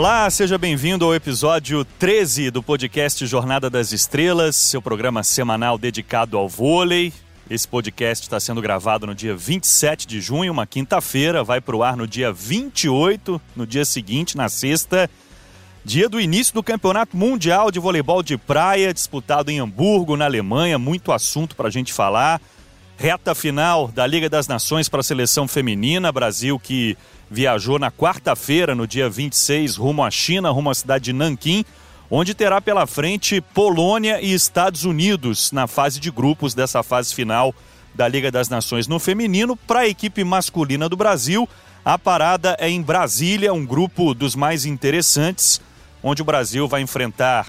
Olá, seja bem-vindo ao episódio 13 do podcast Jornada das Estrelas, seu programa semanal dedicado ao vôlei. Esse podcast está sendo gravado no dia 27 de junho, uma quinta-feira, vai para o ar no dia 28, no dia seguinte, na sexta, dia do início do Campeonato Mundial de Voleibol de Praia, disputado em Hamburgo, na Alemanha, muito assunto para a gente falar. Reta final da Liga das Nações para a seleção feminina, Brasil que viajou na quarta-feira, no dia 26, rumo à China, rumo à cidade de Nanquim, onde terá pela frente Polônia e Estados Unidos na fase de grupos dessa fase final da Liga das Nações no feminino. Para a equipe masculina do Brasil, a parada é em Brasília, um grupo dos mais interessantes, onde o Brasil vai enfrentar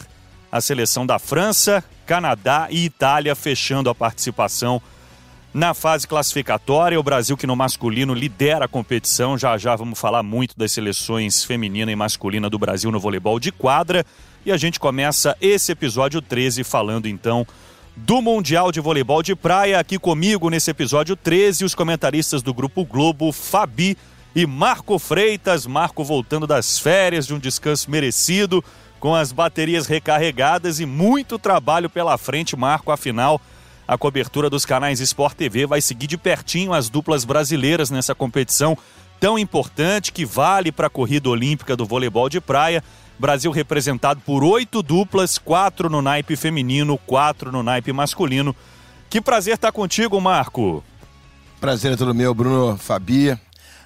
a seleção da França, Canadá e Itália, fechando a participação na fase classificatória, o Brasil que no masculino lidera a competição. Já já vamos falar muito das seleções feminina e masculina do Brasil no voleibol de quadra. E a gente começa esse episódio 13 falando então do Mundial de Voleibol de Praia. Aqui comigo nesse episódio 13, os comentaristas do Grupo Globo, Fabi e Marco Freitas. Marco voltando das férias de um descanso merecido, com as baterias recarregadas e muito trabalho pela frente, Marco, afinal a cobertura dos canais Sport TV vai seguir de pertinho as duplas brasileiras nessa competição tão importante que vale para a corrida olímpica do voleibol de praia. Brasil representado por oito duplas, quatro no naipe feminino, quatro no naipe masculino. Que prazer estar contigo, Marco. Prazer é todo meu, Bruno, Fabi,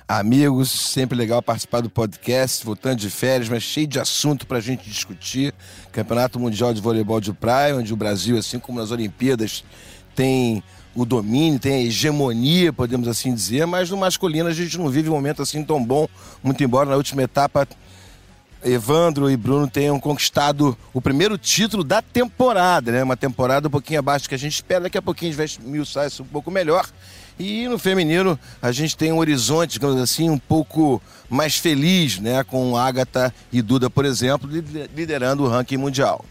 amigos. Sempre legal participar do podcast, voltando de férias, mas cheio de assunto para a gente discutir. Campeonato Mundial de Voleibol de Praia, onde o Brasil, assim como nas Olimpíadas, tem o domínio, tem a hegemonia, podemos assim dizer, mas no masculino a gente não vive um momento assim tão bom, muito embora na última etapa Evandro e Bruno tenham conquistado o primeiro título da temporada, né? Uma temporada um pouquinho abaixo do que a gente espera, daqui a pouquinho a gente vai esmiuçar isso um pouco melhor. E no feminino a gente tem um horizonte, digamos assim, um pouco mais feliz, né? Com Agatha e Duda, por exemplo, liderando o ranking mundial.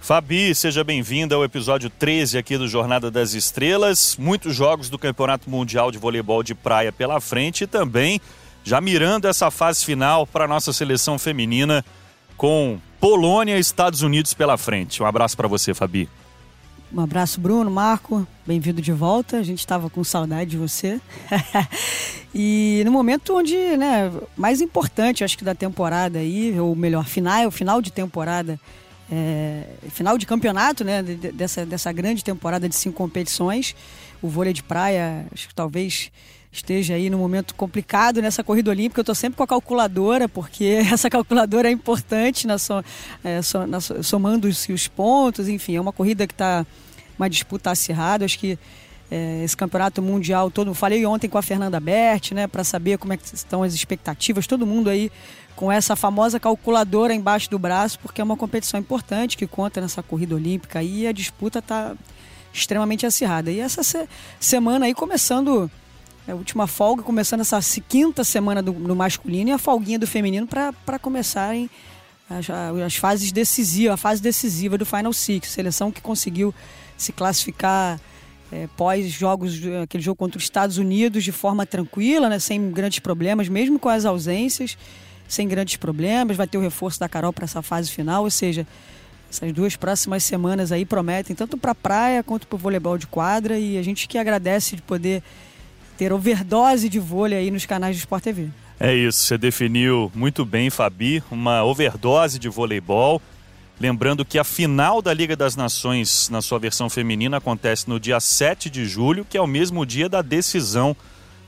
Fabi, seja bem-vinda ao episódio 13 aqui do Jornada das Estrelas. Muitos jogos do Campeonato Mundial de Voleibol de Praia pela frente e também já mirando essa fase final para a nossa seleção feminina com Polônia e Estados Unidos pela frente. Um abraço para você, Fabi. Um abraço, Bruno, Marco. Bem-vindo de volta. A gente estava com saudade de você. e no momento onde, né, mais importante, acho que da temporada aí, ou melhor, final, final de temporada é, final de campeonato, né? Dessa, dessa grande temporada de cinco competições. O vôlei de praia, acho que talvez esteja aí no momento complicado nessa corrida olímpica. Eu estou sempre com a calculadora, porque essa calculadora é importante na, so, é, so, na somando-se os pontos. Enfim, é uma corrida que está uma disputa acirrada. Acho que é, esse campeonato mundial todo. Falei ontem com a Fernanda Berti, né, para saber como é estão as expectativas. Todo mundo aí com essa famosa calculadora embaixo do braço, porque é uma competição importante que conta nessa corrida olímpica e a disputa está extremamente acirrada. E essa se semana aí começando a última folga, começando essa quinta semana do, do masculino e a folguinha do feminino para começarem as, as, fases decisivas, a fase decisiva do Final Six, seleção que conseguiu se classificar é, pós jogos, aquele jogo contra os Estados Unidos de forma tranquila, né, sem grandes problemas, mesmo com as ausências sem grandes problemas. Vai ter o reforço da Carol para essa fase final, ou seja, essas duas próximas semanas aí prometem tanto para a praia quanto para o voleibol de quadra e a gente que agradece de poder ter overdose de vôlei aí nos canais do Sport TV. É isso, você definiu muito bem, Fabi, uma overdose de voleibol. Lembrando que a final da Liga das Nações, na sua versão feminina, acontece no dia 7 de julho, que é o mesmo dia da decisão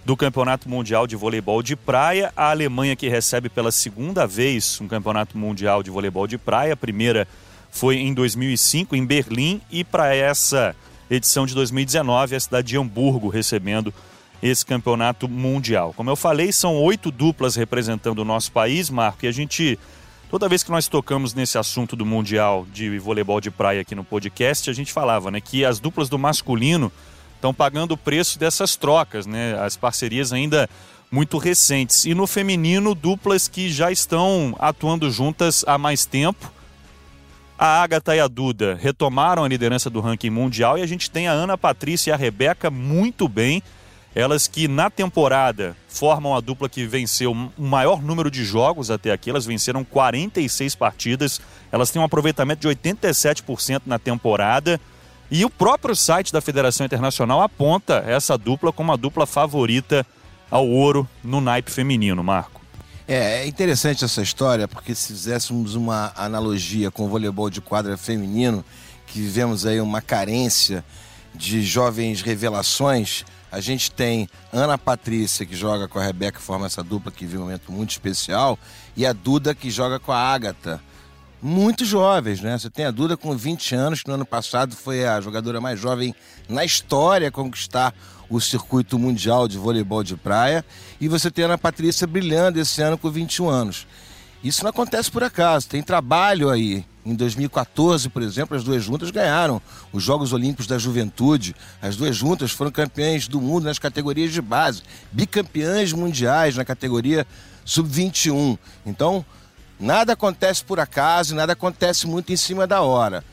do Campeonato Mundial de Voleibol de Praia. A Alemanha que recebe pela segunda vez um Campeonato Mundial de Voleibol de Praia. A primeira foi em 2005 em Berlim e para essa edição de 2019 a cidade de Hamburgo recebendo esse campeonato mundial. Como eu falei, são oito duplas representando o nosso país, Marco, e a gente toda vez que nós tocamos nesse assunto do mundial de voleibol de praia aqui no podcast, a gente falava, né, que as duplas do masculino estão pagando o preço dessas trocas, né? As parcerias ainda muito recentes. E no feminino, duplas que já estão atuando juntas há mais tempo. A Agatha e a Duda retomaram a liderança do ranking mundial e a gente tem a Ana Patrícia e a Rebeca muito bem. Elas que na temporada formam a dupla que venceu o maior número de jogos até aqui. Elas venceram 46 partidas. Elas têm um aproveitamento de 87% na temporada. E o próprio site da Federação Internacional aponta essa dupla como a dupla favorita ao ouro no naipe feminino, Marco. É, é interessante essa história, porque se fizéssemos uma analogia com o voleibol de quadra feminino, que vivemos aí uma carência de jovens revelações, a gente tem Ana Patrícia, que joga com a Rebeca, forma essa dupla que vive um momento muito especial, e a Duda, que joga com a Ágata. Muito jovens, né? Você tem a Duda com 20 anos, que no ano passado foi a jogadora mais jovem na história a conquistar o circuito mundial de voleibol de praia. E você tem a Ana Patrícia brilhando esse ano com 21 anos. Isso não acontece por acaso, tem trabalho aí. Em 2014, por exemplo, as duas juntas ganharam os Jogos Olímpicos da Juventude. As duas juntas foram campeãs do mundo nas categorias de base, bicampeãs mundiais na categoria sub-21. Então, nada acontece por acaso, nada acontece muito em cima da hora.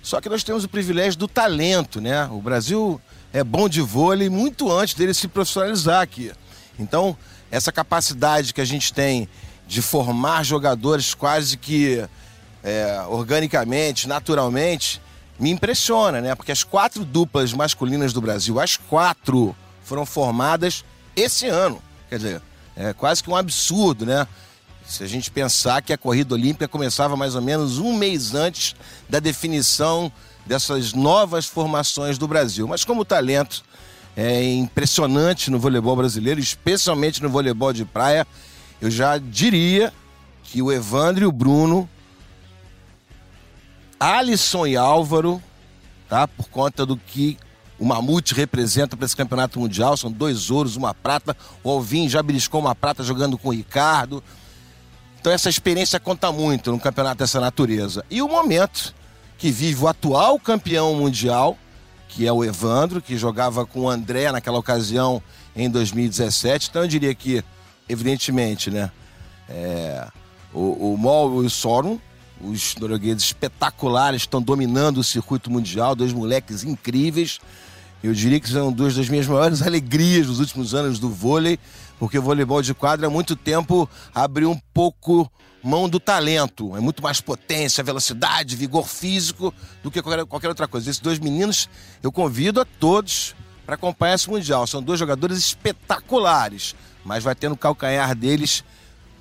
Só que nós temos o privilégio do talento, né? O Brasil é bom de vôlei muito antes dele se profissionalizar aqui. Então, essa capacidade que a gente tem de formar jogadores quase que é, organicamente, naturalmente, me impressiona, né? Porque as quatro duplas masculinas do Brasil, as quatro, foram formadas esse ano. Quer dizer, é quase que um absurdo, né? Se a gente pensar que a corrida olímpica começava mais ou menos um mês antes da definição dessas novas formações do Brasil. Mas como o talento é impressionante no voleibol brasileiro, especialmente no voleibol de praia, eu já diria que o Evandro e o Bruno Alisson e Álvaro, tá? Por conta do que o Mamute representa para esse campeonato mundial. São dois ouros, uma prata. O Alvin já beliscou uma prata jogando com o Ricardo. Então essa experiência conta muito num campeonato dessa natureza. E o momento que vive o atual campeão mundial, que é o Evandro, que jogava com o André naquela ocasião em 2017. Então eu diria que, evidentemente, né? É, o, o Mol e o Sorum os noruegueses espetaculares estão dominando o circuito mundial, dois moleques incríveis. Eu diria que são duas das minhas maiores alegrias dos últimos anos do vôlei, porque o voleibol de quadra há muito tempo abriu um pouco mão do talento. É muito mais potência, velocidade, vigor físico do que qualquer, qualquer outra coisa. Esses dois meninos eu convido a todos para acompanhar esse Mundial. São dois jogadores espetaculares, mas vai ter no calcanhar deles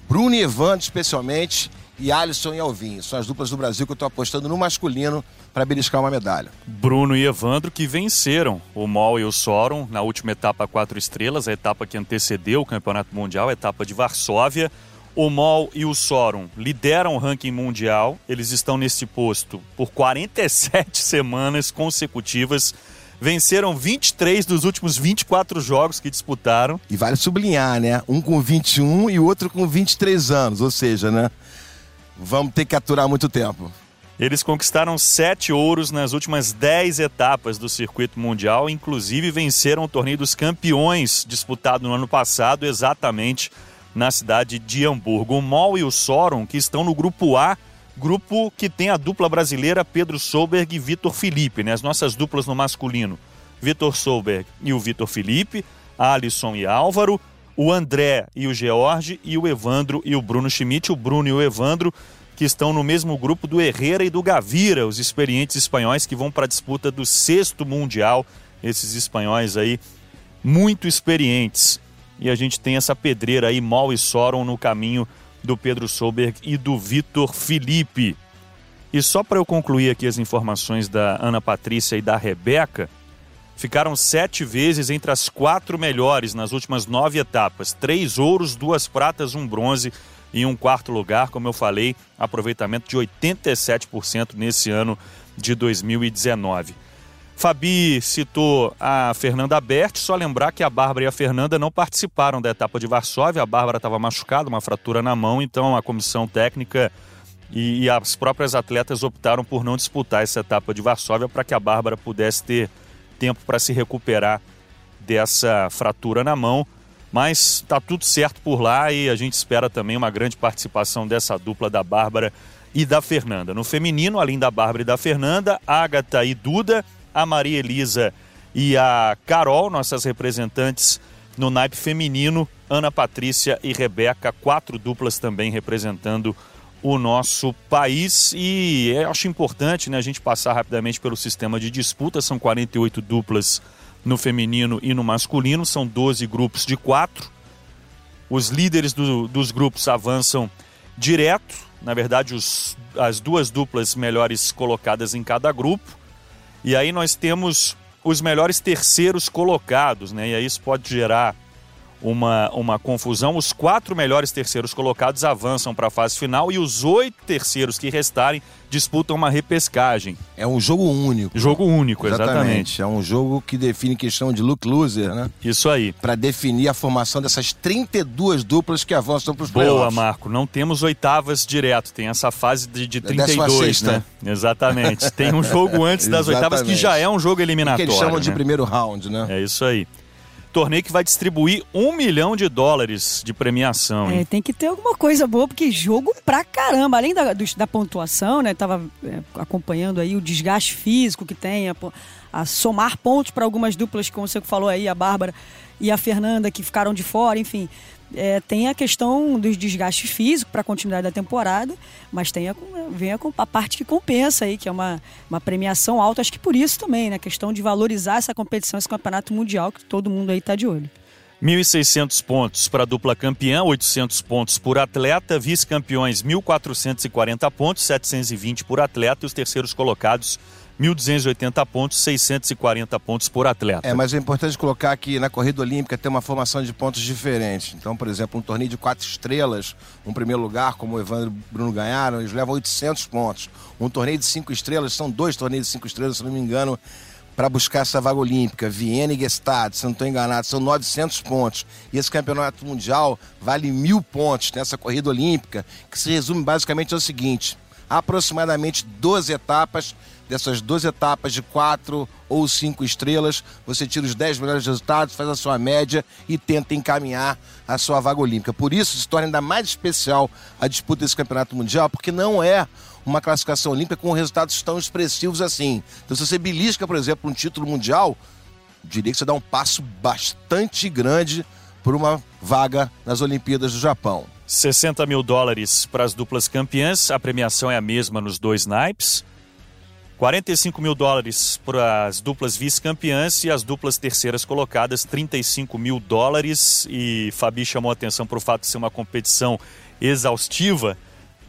Bruno e Evandro, especialmente, e Alisson e Alvin. São as duplas do Brasil que eu estou apostando no masculino para beliscar uma medalha. Bruno e Evandro que venceram o MOL e o Sorum na última etapa quatro estrelas, a etapa que antecedeu o Campeonato Mundial, a etapa de Varsóvia. O MOL e o Sorum lideram o ranking mundial. Eles estão nesse posto por 47 semanas consecutivas. Venceram 23 dos últimos 24 jogos que disputaram. E vale sublinhar, né? Um com 21 e o outro com 23 anos. Ou seja, né? vamos ter que aturar muito tempo. Eles conquistaram sete ouros nas últimas dez etapas do circuito mundial, inclusive venceram o torneio dos campeões disputado no ano passado, exatamente na cidade de Hamburgo. O MOL e o Sorum, que estão no grupo A, grupo que tem a dupla brasileira Pedro Solberg e Vitor Felipe, né? as nossas duplas no masculino. Vitor Solberg e o Vitor Felipe, Alisson e Álvaro, o André e o George e o Evandro e o Bruno Schmidt, o Bruno e o Evandro, que estão no mesmo grupo do Herrera e do Gavira, os experientes espanhóis que vão para a disputa do sexto Mundial, esses espanhóis aí muito experientes. E a gente tem essa pedreira aí, Mal e Soron, no caminho do Pedro Solberg e do Vitor Felipe. E só para eu concluir aqui as informações da Ana Patrícia e da Rebeca, ficaram sete vezes entre as quatro melhores nas últimas nove etapas. Três ouros, duas pratas, um bronze e um quarto lugar. Como eu falei, aproveitamento de 87% nesse ano de 2019. Fabi citou a Fernanda Berti, só lembrar que a Bárbara e a Fernanda não participaram da etapa de Varsóvia. A Bárbara estava machucada, uma fratura na mão, então a comissão técnica e, e as próprias atletas optaram por não disputar essa etapa de Varsóvia para que a Bárbara pudesse ter tempo para se recuperar dessa fratura na mão. Mas está tudo certo por lá e a gente espera também uma grande participação dessa dupla da Bárbara e da Fernanda. No feminino, além da Bárbara e da Fernanda, Agatha e Duda, a Maria Elisa e a Carol, nossas representantes no naipe feminino, Ana Patrícia e Rebeca, quatro duplas também representando o nosso país. E eu acho importante né, a gente passar rapidamente pelo sistema de disputa. São 48 duplas no feminino e no masculino, são 12 grupos de quatro. Os líderes do, dos grupos avançam direto, na verdade, os, as duas duplas melhores colocadas em cada grupo. E aí nós temos os melhores terceiros colocados, né? E aí isso pode gerar uma, uma confusão. Os quatro melhores terceiros colocados avançam para a fase final e os oito terceiros que restarem disputam uma repescagem. É um jogo único. Jogo único, exatamente. exatamente. É um jogo que define questão de look loser, né? Isso aí. Para definir a formação dessas 32 duplas que avançam para os playoffs. Boa, Marco. Não temos oitavas direto. Tem essa fase de, de 32, né? né? Exatamente. Tem um jogo antes das oitavas que já é um jogo eliminatório. Que eles chamam né? de primeiro round, né? É isso aí torneio que vai distribuir um milhão de dólares de premiação. É, tem que ter alguma coisa boa, porque jogo pra caramba. Além da, do, da pontuação, né? Tava é, acompanhando aí o desgaste físico que tem, a, a somar pontos para algumas duplas, como você falou aí, a Bárbara e a Fernanda, que ficaram de fora, enfim é, tem a questão dos desgastes físicos para a continuidade da temporada, mas tem a, vem a, a, parte que compensa aí, que é uma, uma premiação alta, acho que por isso também, né? A questão de valorizar essa competição, esse campeonato mundial que todo mundo aí está de olho. 1.600 pontos para a dupla campeã, 800 pontos por atleta, vice-campeões 1.440 pontos, 720 por atleta e os terceiros colocados 1.280 pontos, 640 pontos por atleta. É, mas é importante colocar que na corrida olímpica tem uma formação de pontos diferente. Então, por exemplo, um torneio de quatro estrelas, um primeiro lugar, como o Evandro e o Bruno ganharam, eles levam 800 pontos. Um torneio de cinco estrelas, são dois torneios de cinco estrelas, se não me engano, para buscar essa vaga olímpica. Viena e Gestad, se não estou enganado, são 900 pontos. E esse campeonato mundial vale mil pontos nessa corrida olímpica, que se resume basicamente ao seguinte: aproximadamente 12 etapas dessas duas etapas de quatro ou cinco estrelas, você tira os 10 melhores resultados, faz a sua média e tenta encaminhar a sua vaga olímpica. Por isso se torna ainda mais especial a disputa desse campeonato mundial, porque não é uma classificação olímpica com resultados tão expressivos assim. Então, se você belisca, por exemplo, um título mundial, diria que você dá um passo bastante grande por uma vaga nas Olimpíadas do Japão. 60 mil dólares para as duplas campeãs, a premiação é a mesma nos dois naipes. 45 mil dólares para as duplas vice-campeãs e as duplas terceiras colocadas, 35 mil dólares. E Fabi chamou a atenção para o fato de ser uma competição exaustiva.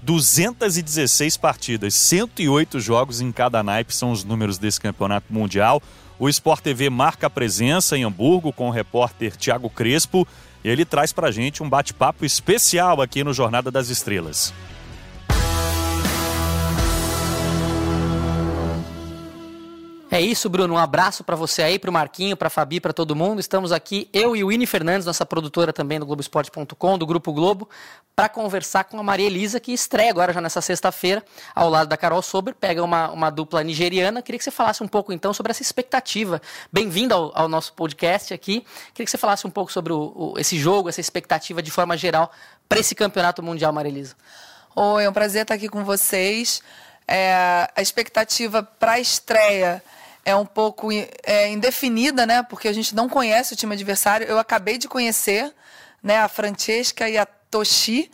216 partidas, 108 jogos em cada naipe são os números desse campeonato mundial. O Sport TV marca a presença em Hamburgo com o repórter Tiago Crespo. Ele traz para gente um bate-papo especial aqui no Jornada das Estrelas. É isso, Bruno. Um abraço para você aí, para o Marquinho, para Fabi, para todo mundo. Estamos aqui, eu e o Winnie Fernandes, nossa produtora também do Globoesporte.com, do Grupo Globo, para conversar com a Maria Elisa, que estreia agora já nessa sexta-feira, ao lado da Carol Sober, pega uma, uma dupla nigeriana. Queria que você falasse um pouco então sobre essa expectativa. Bem-vindo ao, ao, nosso podcast aqui. Queria que você falasse um pouco sobre o, o, esse jogo, essa expectativa de forma geral para esse campeonato mundial, Maria Elisa. Oi, é um prazer estar aqui com vocês. É, a expectativa para a estreia é um pouco é, indefinida, né? Porque a gente não conhece o time adversário. Eu acabei de conhecer, né? A Francesca e a Toshi.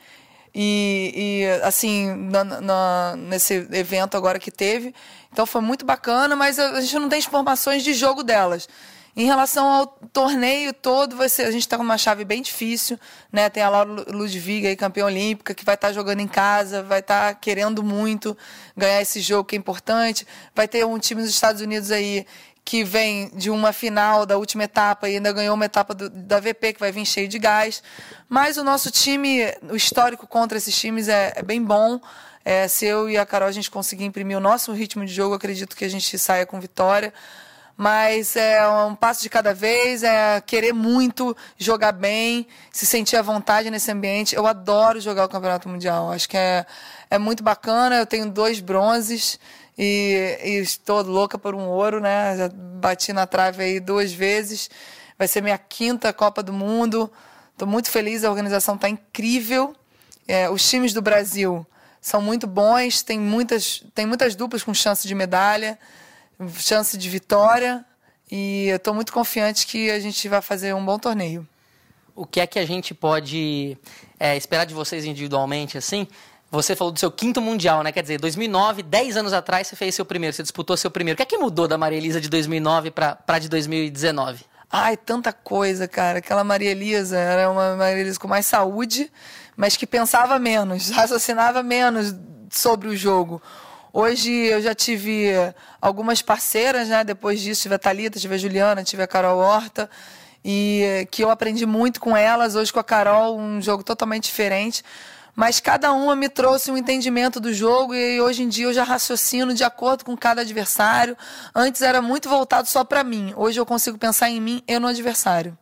E, e assim, na, na, nesse evento agora que teve. Então foi muito bacana, mas a gente não tem informações de jogo delas. Em relação ao torneio todo, ser, a gente está com uma chave bem difícil, né? Tem a Laura Ludwig aí, campeã olímpica, que vai estar tá jogando em casa, vai estar tá querendo muito ganhar esse jogo que é importante. Vai ter um time dos Estados Unidos aí que vem de uma final da última etapa e ainda ganhou uma etapa do, da VP, que vai vir cheio de gás. Mas o nosso time, o histórico contra esses times é, é bem bom. É, se eu e a Carol a gente conseguir imprimir o nosso ritmo de jogo, acredito que a gente saia com vitória mas é um passo de cada vez, é querer muito jogar bem, se sentir à vontade nesse ambiente. Eu adoro jogar o Campeonato Mundial, acho que é, é muito bacana. Eu tenho dois bronzes e, e estou louca por um ouro, né? Já bati na trave aí duas vezes. Vai ser minha quinta Copa do Mundo. Estou muito feliz, a organização está incrível. É, os times do Brasil são muito bons, tem muitas, tem muitas duplas com chance de medalha chance de vitória e eu estou muito confiante que a gente vai fazer um bom torneio. o que é que a gente pode é, esperar de vocês individualmente, assim? Você falou do seu quinto mundial, né? Quer dizer, 2009, 10 anos atrás, você fez seu primeiro, você disputou seu primeiro. O que é que mudou da Maria Elisa de 2009 para de 2019? Ai, tanta coisa, cara. Aquela Maria Elisa era uma Maria Elisa com mais saúde, mas que pensava menos, raciocinava menos sobre o jogo. Hoje eu já tive algumas parceiras, né? Depois disso tive a Thalita, tive a Juliana, tive a Carol Horta, e que eu aprendi muito com elas. Hoje com a Carol, um jogo totalmente diferente mas cada uma me trouxe um entendimento do jogo e hoje em dia eu já raciocino de acordo com cada adversário. Antes era muito voltado só para mim, hoje eu consigo pensar em mim e no adversário.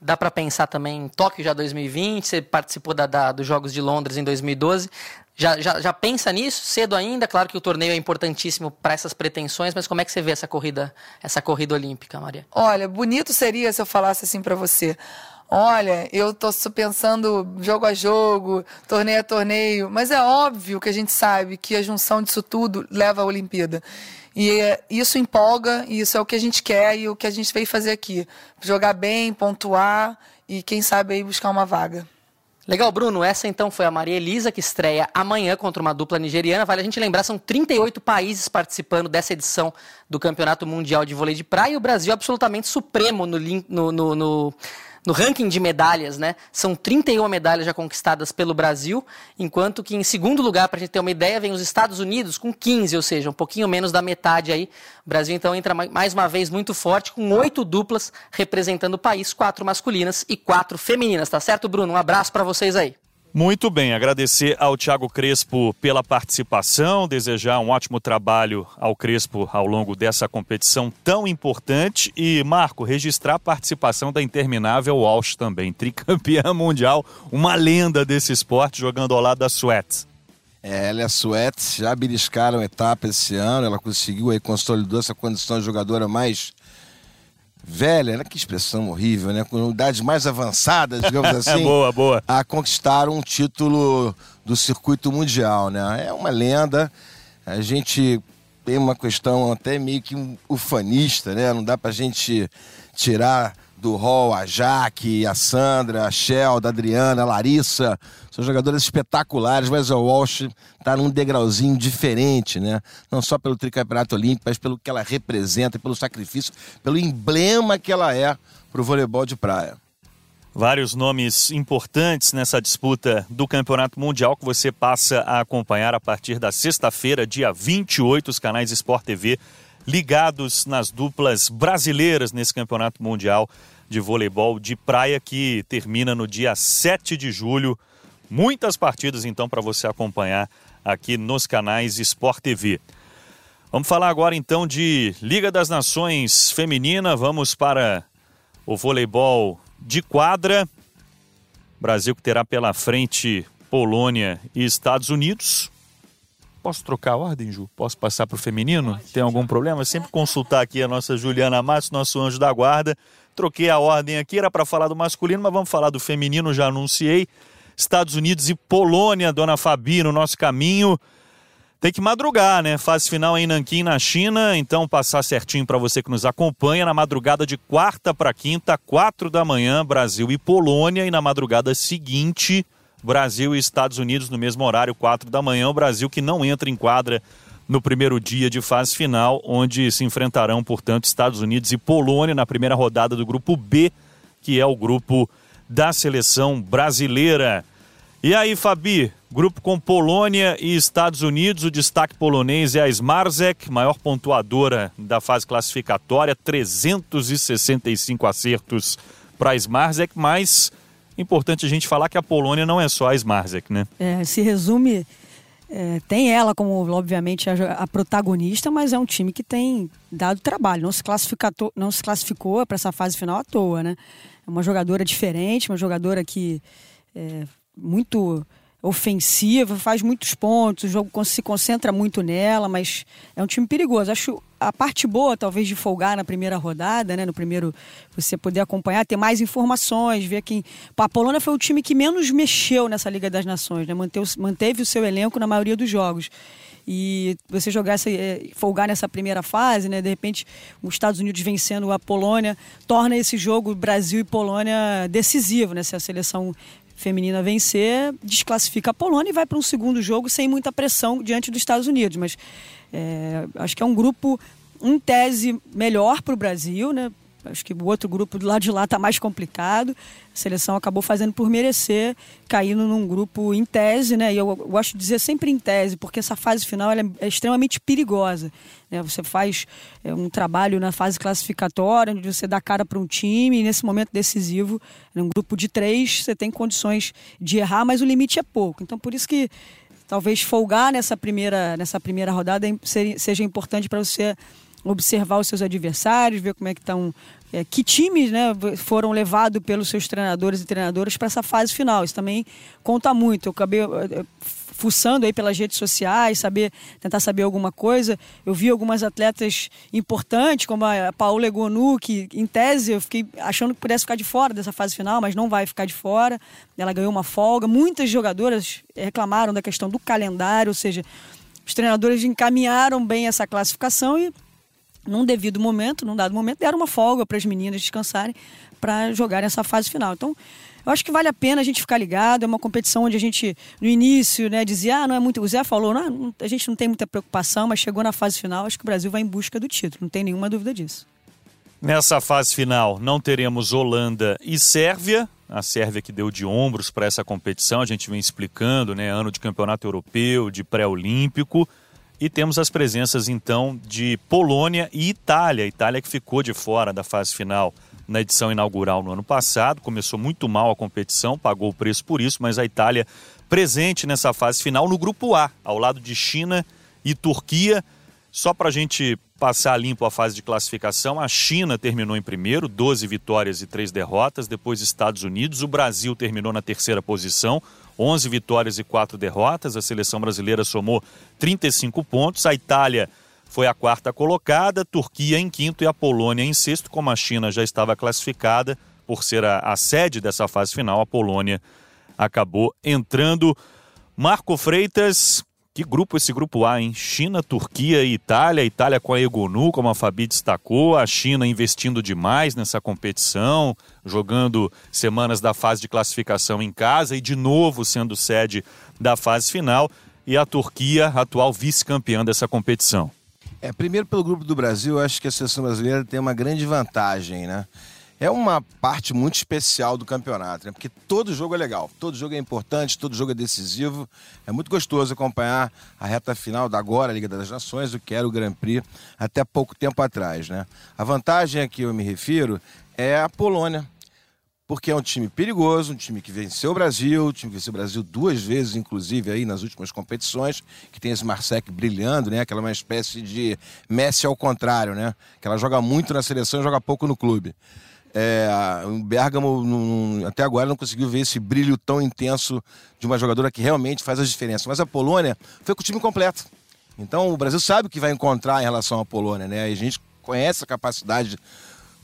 Dá para pensar também em Tóquio já 2020, você participou da, da, dos Jogos de Londres em 2012. Já, já, já pensa nisso cedo ainda? Claro que o torneio é importantíssimo para essas pretensões, mas como é que você vê essa corrida, essa corrida olímpica, Maria? Olha, bonito seria se eu falasse assim para você olha, eu tô pensando jogo a jogo, torneio a torneio, mas é óbvio que a gente sabe que a junção disso tudo leva à Olimpíada. E isso empolga, e isso é o que a gente quer e o que a gente veio fazer aqui. Jogar bem, pontuar e quem sabe aí buscar uma vaga. Legal, Bruno. Essa então foi a Maria Elisa, que estreia amanhã contra uma dupla nigeriana. Vale a gente lembrar, são 38 países participando dessa edição do Campeonato Mundial de Vôlei de Praia e o Brasil absolutamente supremo no, no, no, no no ranking de medalhas, né? São 31 medalhas já conquistadas pelo Brasil, enquanto que em segundo lugar, para a gente ter uma ideia, vem os Estados Unidos com 15, ou seja, um pouquinho menos da metade aí. O Brasil então entra mais uma vez muito forte, com oito duplas representando o país, quatro masculinas e quatro femininas, tá certo, Bruno? Um abraço para vocês aí. Muito bem, agradecer ao Tiago Crespo pela participação, desejar um ótimo trabalho ao Crespo ao longo dessa competição tão importante e, Marco, registrar a participação da interminável Walsh também, tricampeã mundial, uma lenda desse esporte jogando ao lado da Suécia. É, ela é a Suécia, já beliscaram etapa esse ano, ela conseguiu aí, consolidou essa condição de jogadora mais velha, né? que expressão horrível, né? Com idades mais avançadas, digamos assim. boa, boa. A conquistar um título do circuito mundial, né? É uma lenda. A gente tem uma questão até meio que ufanista, né? Não dá pra gente tirar do hall a Jaque, a Sandra, a Shell, a Adriana, a Larissa. São jogadoras espetaculares, mas o Walsh está num degrauzinho diferente, né? Não só pelo tricampeonato olímpico, mas pelo que ela representa, pelo sacrifício, pelo emblema que ela é para o voleibol de praia. Vários nomes importantes nessa disputa do Campeonato Mundial que você passa a acompanhar a partir da sexta-feira, dia 28, os canais Sport TV ligados nas duplas brasileiras nesse Campeonato Mundial de Voleibol de Praia que termina no dia 7 de julho. Muitas partidas então para você acompanhar aqui nos canais Sport TV. Vamos falar agora então de Liga das Nações Feminina. Vamos para o voleibol de quadra. Brasil que terá pela frente Polônia e Estados Unidos. Posso trocar a ordem, Ju? Posso passar para o feminino? Tem algum problema? Sempre consultar aqui a nossa Juliana Matos, nosso anjo da guarda. Troquei a ordem aqui, era para falar do masculino, mas vamos falar do feminino, já anunciei. Estados Unidos e Polônia, dona Fabi, no nosso caminho. Tem que madrugar, né? Fase final em Nanquim, na China. Então, passar certinho para você que nos acompanha. Na madrugada de quarta para quinta, quatro da manhã, Brasil e Polônia. E na madrugada seguinte, Brasil e Estados Unidos no mesmo horário, 4 da manhã. O Brasil que não entra em quadra no primeiro dia de fase final, onde se enfrentarão, portanto, Estados Unidos e Polônia na primeira rodada do grupo B, que é o grupo da seleção brasileira. E aí, Fabi, grupo com Polônia e Estados Unidos, o destaque polonês é a Smarzek, maior pontuadora da fase classificatória, 365 acertos para a Smarzek, mas Importante a gente falar que a Polônia não é só a Smarzek, né? É, se resume, é, tem ela como, obviamente, a, a, protagonista, mas é um time que tem dado trabalho. Não se, não se classificou para essa fase final à toa, né? É uma jogadora diferente, uma jogadora que é muito ofensiva, faz muitos pontos, o jogo se concentra muito nela, mas é um time perigoso. Acho a parte boa, talvez, de folgar na primeira rodada, né? No primeiro, você poder acompanhar, ter mais informações, ver quem. A Polônia foi o time que menos mexeu nessa Liga das Nações, né? Manteve, manteve o seu elenco na maioria dos jogos. E você jogar essa, eh, folgar nessa primeira fase, né? De repente, os Estados Unidos vencendo a Polônia, torna esse jogo Brasil e Polônia decisivo, né? Se a seleção feminina vencer, desclassifica a Polônia e vai para um segundo jogo sem muita pressão diante dos Estados Unidos. Mas é, acho que é um grupo, em tese, melhor para o Brasil, né? Acho que o outro grupo do lado de lá está mais complicado. A seleção acabou fazendo por merecer, caindo num grupo em tese, né? E eu gosto de dizer sempre em tese, porque essa fase final é, extremamente perigosa. Né? Você faz é, um trabalho na fase classificatória, onde você dá cara para um time, e nesse momento decisivo, num grupo de três, você tem condições de errar, mas o limite é pouco. Então, por isso que talvez folgar nessa primeira, nessa primeira rodada seja importante para você observar os seus adversários, ver como é que estão, é, que times né, foram levados pelos seus treinadores e treinadoras para essa fase final. Isso também conta muito. Eu acabei fuçando aí pelas redes sociais, saber, tentar saber alguma coisa. Eu vi algumas atletas importantes, como a Paula Egonu, que em tese eu fiquei achando que pudesse ficar de fora dessa fase final, mas não vai ficar de fora. Ela ganhou uma folga. Muitas jogadoras reclamaram da questão do calendário, ou seja, os treinadores encaminharam bem essa classificação e num devido momento, num dado momento, deram uma folga para as meninas descansarem para jogarem essa fase final. Então, eu acho que vale a pena a gente ficar ligado. É uma competição onde a gente, no início, né, dizia, ah, não é muito. O Zé falou, não, a gente não tem muita preocupação, mas chegou na fase final, acho que o Brasil vai em busca do título, não tem nenhuma dúvida disso. Nessa fase final, não teremos Holanda e Sérvia. A Sérvia que deu de ombros para essa competição, a gente vem explicando, né? Ano de campeonato europeu, de pré-olímpico. E temos as presenças então de Polônia e Itália. Itália que ficou de fora da fase final na edição inaugural no ano passado, começou muito mal a competição, pagou o preço por isso, mas a Itália presente nessa fase final no grupo A, ao lado de China e Turquia. Só para a gente passar limpo a fase de classificação, a China terminou em primeiro, 12 vitórias e 3 derrotas, depois Estados Unidos, o Brasil terminou na terceira posição, 11 vitórias e 4 derrotas. A seleção brasileira somou 35 pontos. A Itália foi a quarta colocada, Turquia em quinto e a Polônia em sexto. Como a China já estava classificada por ser a, a sede dessa fase final, a Polônia acabou entrando. Marco Freitas, que grupo esse grupo A, hein? China, Turquia e Itália. Itália com a Egonu, como a Fabi destacou. A China investindo demais nessa competição, jogando semanas da fase de classificação em casa e de novo sendo sede da fase final. E a Turquia, atual vice-campeã dessa competição. É, primeiro pelo grupo do Brasil, eu acho que a seleção brasileira tem uma grande vantagem, né? É uma parte muito especial do campeonato, né? Porque todo jogo é legal, todo jogo é importante, todo jogo é decisivo. É muito gostoso acompanhar a reta final da agora Liga das Nações, o que era o Grand Prix até pouco tempo atrás, né? A vantagem a que eu me refiro é a Polônia, porque é um time perigoso, um time que venceu o Brasil, um time que venceu o Brasil duas vezes, inclusive, aí nas últimas competições, que tem esse Marsec brilhando, né? Aquela uma espécie de Messi ao contrário, né? Que ela joga muito na seleção e joga pouco no clube. É, o Bergamo não, até agora não conseguiu ver esse brilho tão intenso de uma jogadora que realmente faz a diferença. Mas a Polônia foi com o time completo. Então o Brasil sabe o que vai encontrar em relação à Polônia, né? A gente conhece a capacidade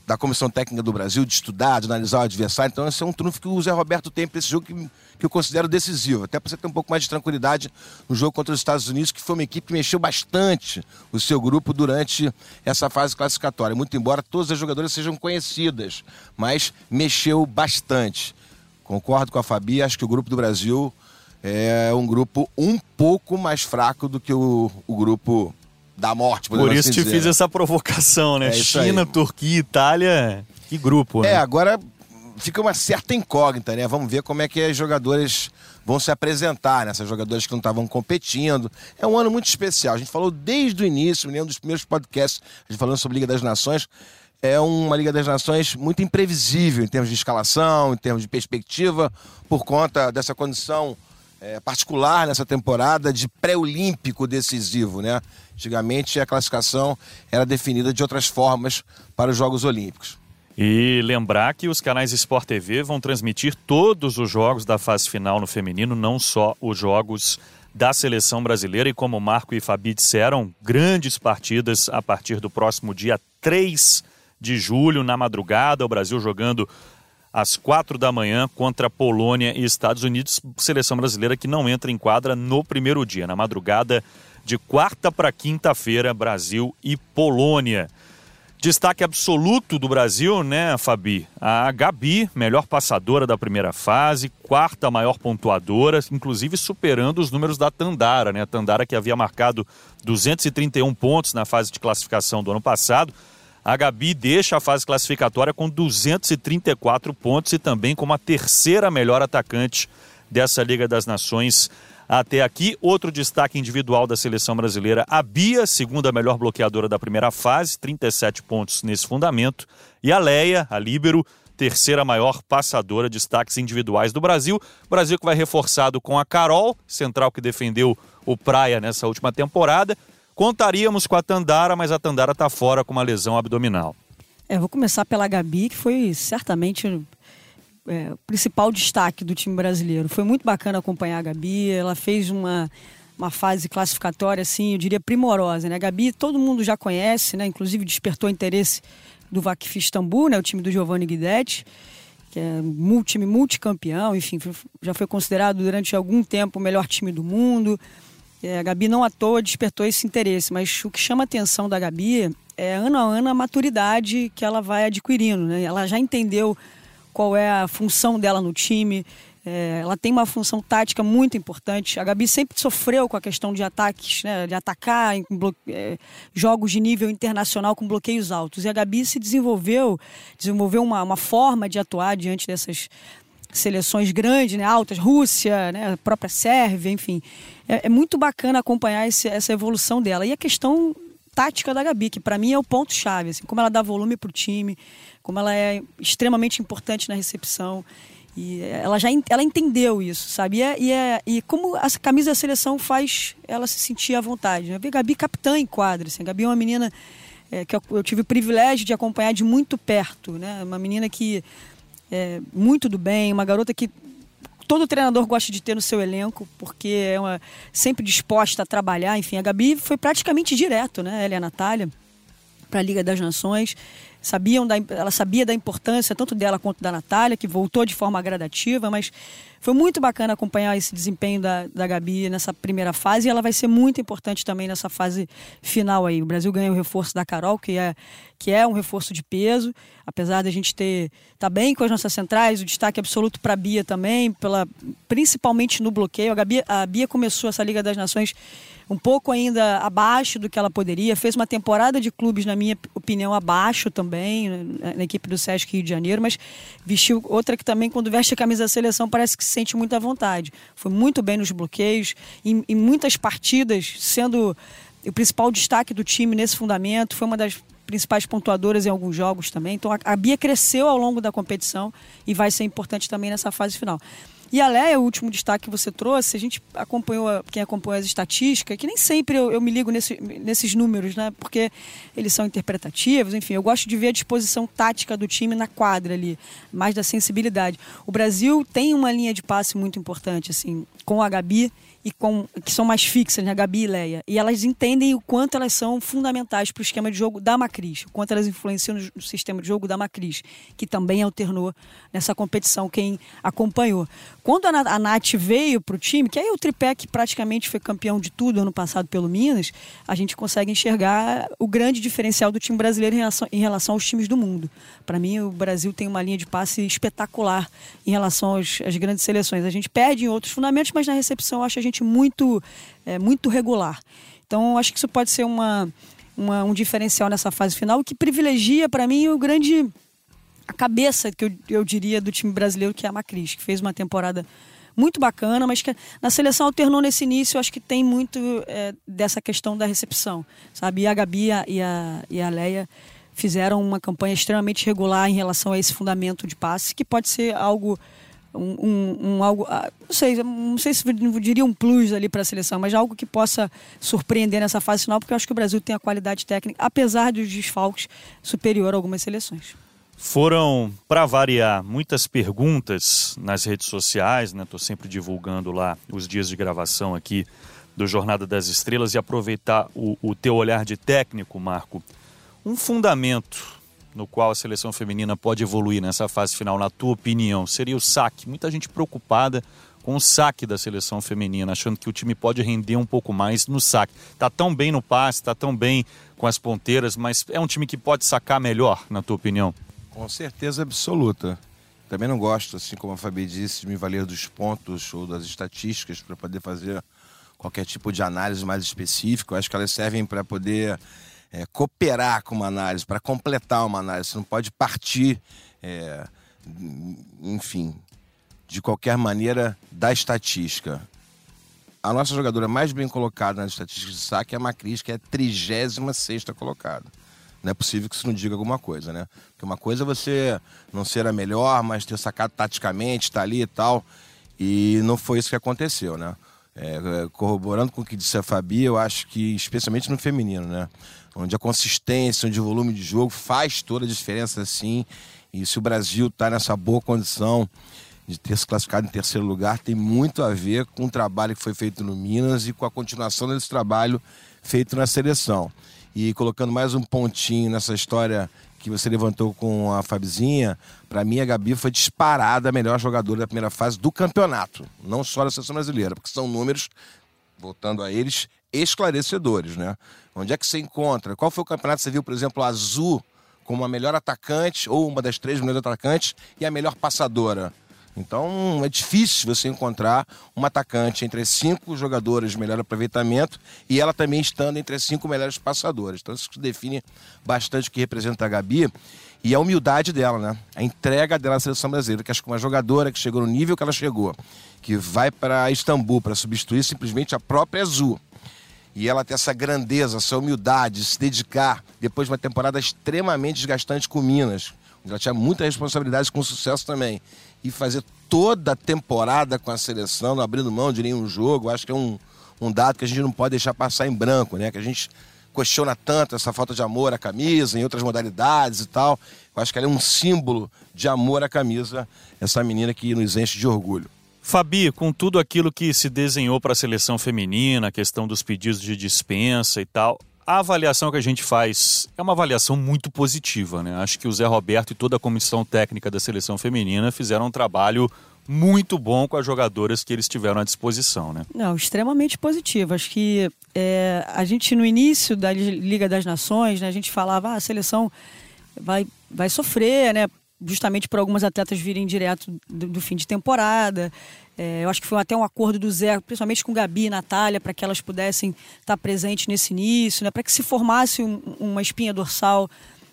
da Comissão Técnica do Brasil de estudar, de analisar o adversário. Então, esse é um trunfo que o Zé Roberto tem para esse jogo que, que eu considero decisivo. Até para você ter um pouco mais de tranquilidade no jogo contra os Estados Unidos, que foi uma equipe que mexeu bastante o seu grupo durante essa fase classificatória. Muito embora todas as jogadoras sejam conhecidas, mas mexeu bastante. Concordo com a Fabi, acho que o grupo do Brasil é um grupo um pouco mais fraco do que o, o grupo da morte. Por isso assim te dizer. fiz essa provocação, né? É China. Turquia, Itália, que grupo, né? É, agora fica uma certa incógnita, né? Vamos ver como é que as jogadoras vão se apresentar, né? Essas jogadoras que não estavam competindo. É um ano muito especial. A gente falou desde o início, em um dos primeiros podcasts, a gente falando sobre Liga das Nações. É uma Liga das Nações muito imprevisível em termos de escalação, em termos de perspectiva, por conta dessa condição é, particular nessa temporada de pré-olímpico decisivo, né? Antigamente a classificação era definida de outras formas para os Jogos Olímpicos. E lembrar que os canais Sport TV vão transmitir todos os jogos da fase final no feminino, não só os jogos da seleção brasileira. E como Marco e Fabi disseram, grandes partidas a partir do próximo dia 3 de julho, na madrugada, o Brasil jogando às quatro da manhã contra Polônia e Estados Unidos. Seleção brasileira que não entra em quadra no primeiro dia. Na madrugada de quarta para quinta-feira, Brasil e Polônia. Destaque absoluto do Brasil, né, Fabi? A Gabi, melhor passadora da primeira fase, quarta maior pontuadora, inclusive superando os números da Tandara, né? A Tandara que havia marcado 231 pontos na fase de classificação do ano passado. A Gabi deixa a fase classificatória com 234 pontos e também como a terceira melhor atacante dessa Liga das Nações até aqui. Outro destaque individual da seleção brasileira, a Bia, segunda melhor bloqueadora da primeira fase, 37 pontos nesse fundamento. E a Leia, a Líbero, terceira maior passadora, destaques individuais do Brasil. Brasil que vai reforçado com a Carol, central que defendeu o Praia nessa última temporada. Contaríamos com a Tandara, mas a Tandara está fora com uma lesão abdominal. É, vou começar pela Gabi, que foi certamente é, principal destaque do time brasileiro. Foi muito bacana acompanhar a Gabi, ela fez uma, uma fase classificatória, assim, eu diria primorosa. Né? A Gabi todo mundo já conhece, né? inclusive despertou interesse do Vakif Istambul, né? o time do Giovanni Guidetti, que é um time multicampeão, enfim, já foi considerado durante algum tempo o melhor time do mundo. É, a Gabi não à toa despertou esse interesse, mas o que chama a atenção da Gabi é ano a ano a maturidade que ela vai adquirindo. Né? Ela já entendeu qual é a função dela no time. É, ela tem uma função tática muito importante. A Gabi sempre sofreu com a questão de ataques, né, de atacar em é, jogos de nível internacional com bloqueios altos. E a Gabi se desenvolveu, desenvolveu uma, uma forma de atuar diante dessas seleções grandes, né, altas, Rússia, né, a própria Sérvia, enfim. É, é muito bacana acompanhar esse, essa evolução dela. E a questão tática da Gabi, que para mim é o ponto-chave, assim, como ela dá volume para o time, como ela é extremamente importante na recepção. E ela já ela entendeu isso, sabe? E, é, e, é, e como a camisa da seleção faz ela se sentir à vontade. Né? A Gabi capitã em quadra. Assim. A Gabi é uma menina é, que eu, eu, tive o privilégio de acompanhar de muito perto. Né? Uma menina que é muito do bem, uma garota que todo treinador gosta de ter no seu elenco, porque é uma, sempre disposta a trabalhar. Enfim, a Gabi foi praticamente direto, né? Ela e a Natália, para a Liga das Nações sabiam da, ela sabia da importância tanto dela quanto da Natália, que voltou de forma gradativa, mas foi muito bacana acompanhar esse desempenho da, da Gabi nessa primeira fase e ela vai ser muito importante também nessa fase final aí. O Brasil ganha o reforço da Carol, que é, que é um reforço de peso, apesar da gente ter tá bem com as nossas centrais, o destaque absoluto para a Bia também, pela, principalmente no bloqueio. A, Gabi, a Bia começou essa Liga das Nações um pouco ainda abaixo do que ela poderia. Fez uma temporada de clubes, na minha opinião, abaixo também, na equipe do Sesc Rio de Janeiro, mas vestiu outra que também, quando veste a camisa da seleção, parece que se sente muito à vontade. Foi muito bem nos bloqueios, em, em muitas partidas, sendo o principal destaque do time nesse fundamento. Foi uma das principais pontuadoras em alguns jogos também. Então a Bia cresceu ao longo da competição e vai ser importante também nessa fase final. E a Leia, o último destaque que você trouxe, a gente acompanhou, quem acompanhou as estatísticas, que nem sempre eu, eu me ligo nesse, nesses números, né? Porque eles são interpretativos, enfim, eu gosto de ver a disposição tática do time na quadra ali, mais da sensibilidade. O Brasil tem uma linha de passe muito importante, assim, com a Gabi e com que são mais fixas, né, Gabi e Leia. E elas entendem o quanto elas são fundamentais para o esquema de jogo da Macris, o quanto elas influenciam no, sistema de jogo da Macris, que também alternou nessa competição, quem acompanhou. Quando a, Nath veio para o time, que aí o tripé que praticamente foi campeão de tudo ano passado pelo Minas, a gente consegue enxergar o grande diferencial do time brasileiro em relação, em relação aos times do mundo. Para mim, o Brasil tem uma linha de passe espetacular em relação às, às grandes seleções. A gente perde em outros fundamentos, mas na recepção acho a gente muito, é, muito regular. Então, acho que isso pode ser uma, uma, um diferencial nessa fase final, que privilegia para mim o grande a cabeça que eu, eu diria do time brasileiro que é a Macris, que fez uma temporada muito bacana, mas que na seleção alternou nesse início, acho que tem muito é, dessa questão da recepção, sabe? E a Gabi e a, e a Leia fizeram uma campanha extremamente regular em relação a esse fundamento de passe, que pode ser algo um, um, algo, ah, não sei, não sei se diria um plus ali para a seleção, mas algo que possa surpreender nessa fase final, porque eu acho que o Brasil tem a qualidade técnica, apesar dos desfalques, superior a algumas seleções. Foram, para variar, muitas perguntas nas redes sociais, né? Estou sempre divulgando lá os dias de gravação aqui do Jornada das Estrelas e aproveitar o, o teu olhar de técnico, Marco. Um fundamento no qual a seleção feminina pode evoluir nessa fase final, na tua opinião, seria o saque. Muita gente preocupada com o saque da seleção feminina, achando que o time pode render um pouco mais no saque. Tá tão bem no passe, tá tão bem com as ponteiras, mas é um time que pode sacar melhor, na tua opinião? Com certeza absoluta. Também não gosto, assim como a Fabi disse, de me valer dos pontos ou das estatísticas para poder fazer qualquer tipo de análise mais específica. Acho que elas servem para poder é, cooperar com uma análise, para completar uma análise. Você não pode partir, é, enfim, de qualquer maneira da estatística. A nossa jogadora mais bem colocada nas estatísticas de saque é a Macris, que é a 36 colocada. Não é possível que isso não diga alguma coisa, né? Porque uma coisa é você não ser a melhor, mas ter sacado taticamente, tá ali e tal. E não foi isso que aconteceu, né? É, corroborando com o que disse a Fabi, eu acho que, especialmente no feminino, né? Onde a consistência, onde o volume de jogo faz toda a diferença, sim. E se o Brasil está nessa boa condição de ter se classificado em terceiro lugar, tem muito a ver com o trabalho que foi feito no Minas e com a continuação desse trabalho feito na seleção. E colocando mais um pontinho nessa história que você levantou com a Fabizinha, para mim a Gabi foi disparada a melhor jogadora da primeira fase do campeonato, não só da seleção brasileira, porque são números, voltando a eles, esclarecedores, né? Onde é que você encontra? Qual foi o campeonato que você viu, por exemplo, a Azul como a melhor atacante ou uma das três melhores atacantes e a melhor passadora? Então é difícil você encontrar uma atacante entre as cinco jogadoras de melhor aproveitamento e ela também estando entre as cinco melhores passadoras. Então isso define bastante o que representa a Gabi e a humildade dela, né? A entrega dela à seleção brasileira, que acho que uma jogadora que chegou no nível que ela chegou, que vai para Istambul para substituir simplesmente a própria Azul. E ela ter essa grandeza, essa humildade, se dedicar depois de uma temporada extremamente desgastante com Minas. Ela tinha muita responsabilidade com sucesso também e fazer toda a temporada com a seleção, não abrindo mão de nenhum jogo, acho que é um, um dado que a gente não pode deixar passar em branco, né? Que a gente questiona tanto essa falta de amor à camisa, em outras modalidades e tal. Eu acho que ela é um símbolo de amor à camisa, essa menina que nos enche de orgulho. Fabi, com tudo aquilo que se desenhou para a seleção feminina, a questão dos pedidos de dispensa e tal, a avaliação que a gente faz é uma avaliação muito positiva, né? Acho que o Zé Roberto e toda a comissão técnica da seleção feminina fizeram um trabalho muito bom com as jogadoras que eles tiveram à disposição, né? Não, extremamente positivo. Acho que é, a gente no início da Liga das Nações, né, a gente falava, ah, a seleção vai, vai sofrer, né? Justamente por algumas atletas virem direto do, do fim de temporada. É, eu acho que foi até um acordo do Zé, principalmente com Gabi e Natália, para que elas pudessem estar presentes nesse início, né, para que se formasse um, uma espinha dorsal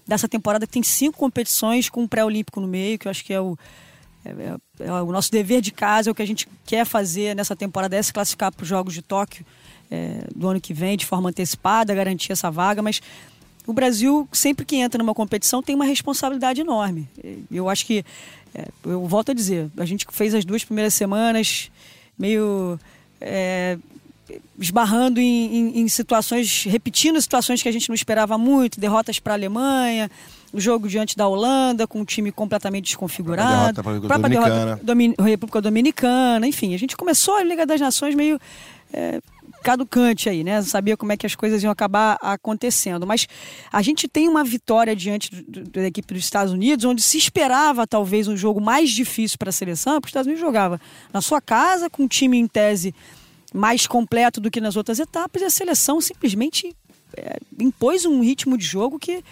dessa temporada que tem cinco competições com um pré-olímpico no meio, que eu acho que é o, é, é, é, o nosso dever de casa, é o que a gente quer fazer nessa temporada, é se classificar para os Jogos de Tóquio é, do ano que vem de forma antecipada, garantir essa vaga, mas o Brasil, sempre que entra numa competição, tem uma responsabilidade enorme. Eu acho que é, eu volto a dizer, a gente fez as duas primeiras semanas meio é, esbarrando em, em, em, situações, repetindo situações que a gente não esperava muito, derrotas para a Alemanha, o jogo diante da Holanda com um time completamente desconfigurado, a República Dominicana. Derrota, República Dominicana, enfim, a gente começou a Liga das Nações meio é, caducante aí, né? Sabia como é que as coisas iam acabar acontecendo. Mas a gente tem uma vitória diante do, da equipe dos Estados Unidos, onde se esperava talvez um jogo mais difícil para a seleção, porque os Estados Unidos jogava na sua casa, com um time em tese mais completo do que nas outras etapas, e a seleção simplesmente é, impôs um ritmo de jogo que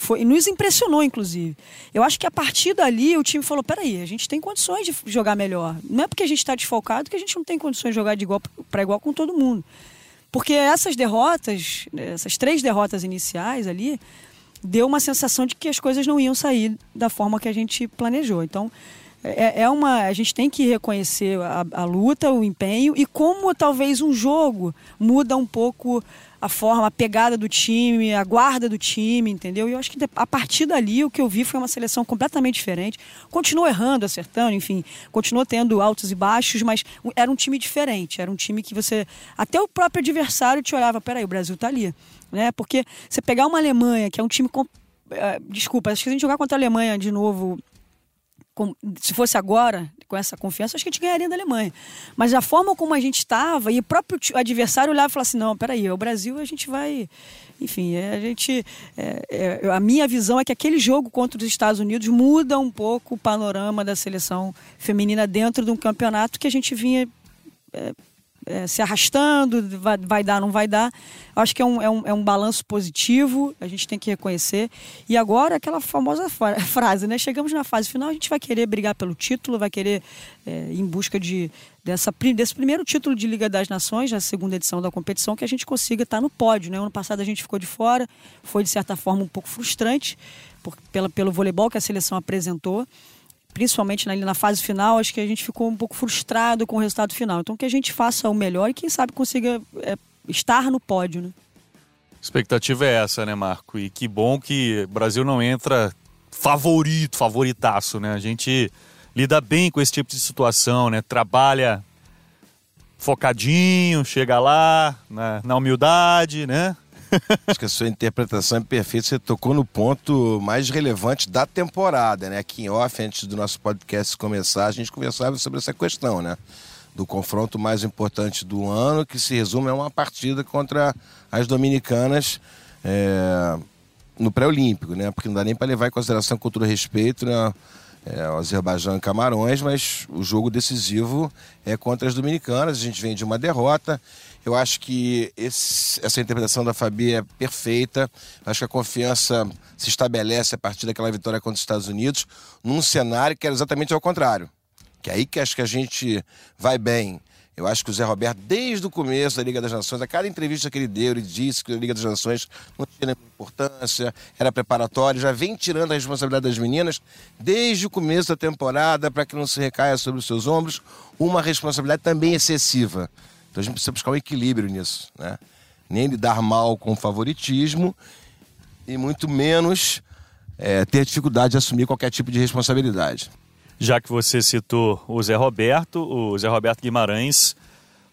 foi, nos impressionou, inclusive. Eu acho que a partir dali o time falou: peraí, a gente tem condições de jogar melhor. Não é porque a gente está desfalcado que a gente não tem condições de jogar de igual para igual com todo mundo. Porque essas derrotas, essas três derrotas iniciais ali, deu uma sensação de que as coisas não iam sair da forma que a gente planejou. Então, é, é uma. A gente tem que reconhecer a, a luta, o empenho e como talvez um jogo muda um pouco a forma, a pegada do time, a guarda do time, entendeu? E eu acho que a partir dali o que eu vi foi uma seleção completamente diferente. Continuou errando, acertando, enfim, continuou tendo altos e baixos, mas era um time diferente. Era um time que você. Até o próprio adversário te olhava, peraí, o Brasil tá ali. Né? Porque você pegar uma Alemanha, que é um time. Uh, desculpa, acho que se a gente jogar contra a Alemanha de novo com, se fosse agora, com essa confiança, acho que a gente ganharia da Alemanha. Mas a forma como a gente estava, e o próprio adversário olhava e falava assim: não, peraí, é o Brasil a gente vai. Enfim, é, a gente. É, é, a minha visão é que aquele jogo contra os Estados Unidos muda um pouco o panorama da seleção feminina dentro de um campeonato que a gente vinha é, se arrastando, vai, vai, dar, não vai dar. Acho que é um, é, um, é um balanço positivo, a gente tem que reconhecer. E agora, aquela famosa frase, né? Chegamos na fase final, a gente vai querer brigar pelo título, vai querer é, ir em busca de, dessa, desse primeiro título de Liga das Nações, na segunda edição da competição, que a gente consiga estar no pódio. Né? Ano passado a gente ficou de fora, foi de certa forma um pouco frustrante por, pela, pelo voleibol que a seleção apresentou principalmente na, na fase final, acho que a gente ficou um pouco frustrado com o resultado final. Então que a gente faça o melhor e quem sabe consiga é, estar no pódio, né? expectativa é essa, né, Marco? E que bom que o Brasil não entra favorito, favoritaço, né? A gente lida bem com esse tipo de situação, né? Trabalha focadinho, chega lá na, na humildade, né? Acho que a sua interpretação é perfeita. Você tocou no ponto mais relevante da temporada, né? Aqui em off, antes do nosso podcast começar, a gente conversava sobre essa questão, né? Do confronto mais importante do ano, que se resume a uma partida contra as dominicanas é, no pré-olímpico, né? Porque não dá nem para levar em consideração com todo respeito, né? É, o Azerbaijão e Camarões, mas o jogo decisivo é contra as dominicanas. A gente vem de uma derrota. Eu acho que esse, essa interpretação da Fabi é perfeita. Acho que a confiança se estabelece a partir daquela vitória contra os Estados Unidos, num cenário que era exatamente ao contrário. Que é aí que acho que a gente vai bem. Eu acho que o Zé Roberto, desde o começo da Liga das Nações, a cada entrevista que ele deu, ele disse que a Liga das Nações não tinha importância, era preparatório, já vem tirando a responsabilidade das meninas desde o começo da temporada para que não se recaia sobre os seus ombros uma responsabilidade também excessiva. Então a gente precisa buscar um equilíbrio nisso, né? Nem lidar mal com favoritismo e muito menos é, ter dificuldade de assumir qualquer tipo de responsabilidade. Já que você citou o Zé Roberto, o Zé Roberto Guimarães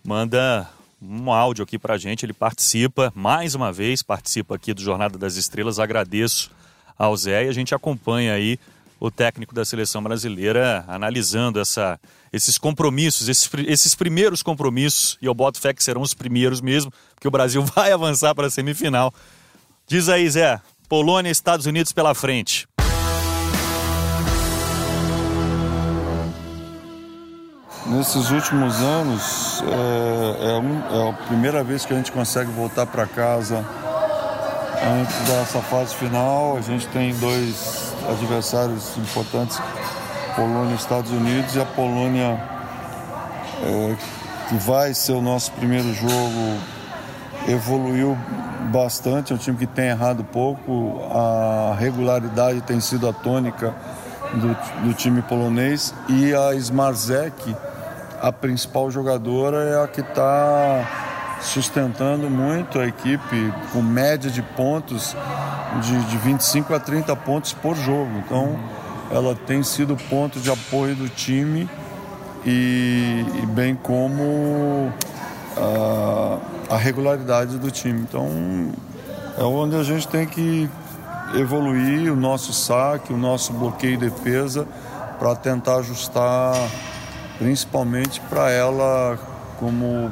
manda um áudio aqui pra gente, ele participa, mais uma vez, participa aqui do Jornada das Estrelas, agradeço ao Zé e a gente acompanha aí o técnico da seleção brasileira analisando essa, esses compromissos, esses, esses primeiros compromissos, e eu boto fé que serão os primeiros mesmo, porque o Brasil vai avançar para a semifinal. Diz aí, Zé, Polônia e Estados Unidos pela frente. Nesses últimos anos, é, é, um, é a primeira vez que a gente consegue voltar para casa antes dessa fase final. A gente tem dois adversários importantes Polônia e Estados Unidos e a Polônia é, que vai ser o nosso primeiro jogo evoluiu bastante, é um time que tem errado pouco, a regularidade tem sido a tônica do, do time polonês e a Smarzek, a principal jogadora, é a que está sustentando muito a equipe com média de pontos de, de 25 a 30 pontos por jogo. Então ela tem sido ponto de apoio do time e, e bem como a, a, regularidade do time. Então é onde a gente tem que evoluir o nosso saque, o nosso bloqueio e defesa para tentar ajustar principalmente para ela como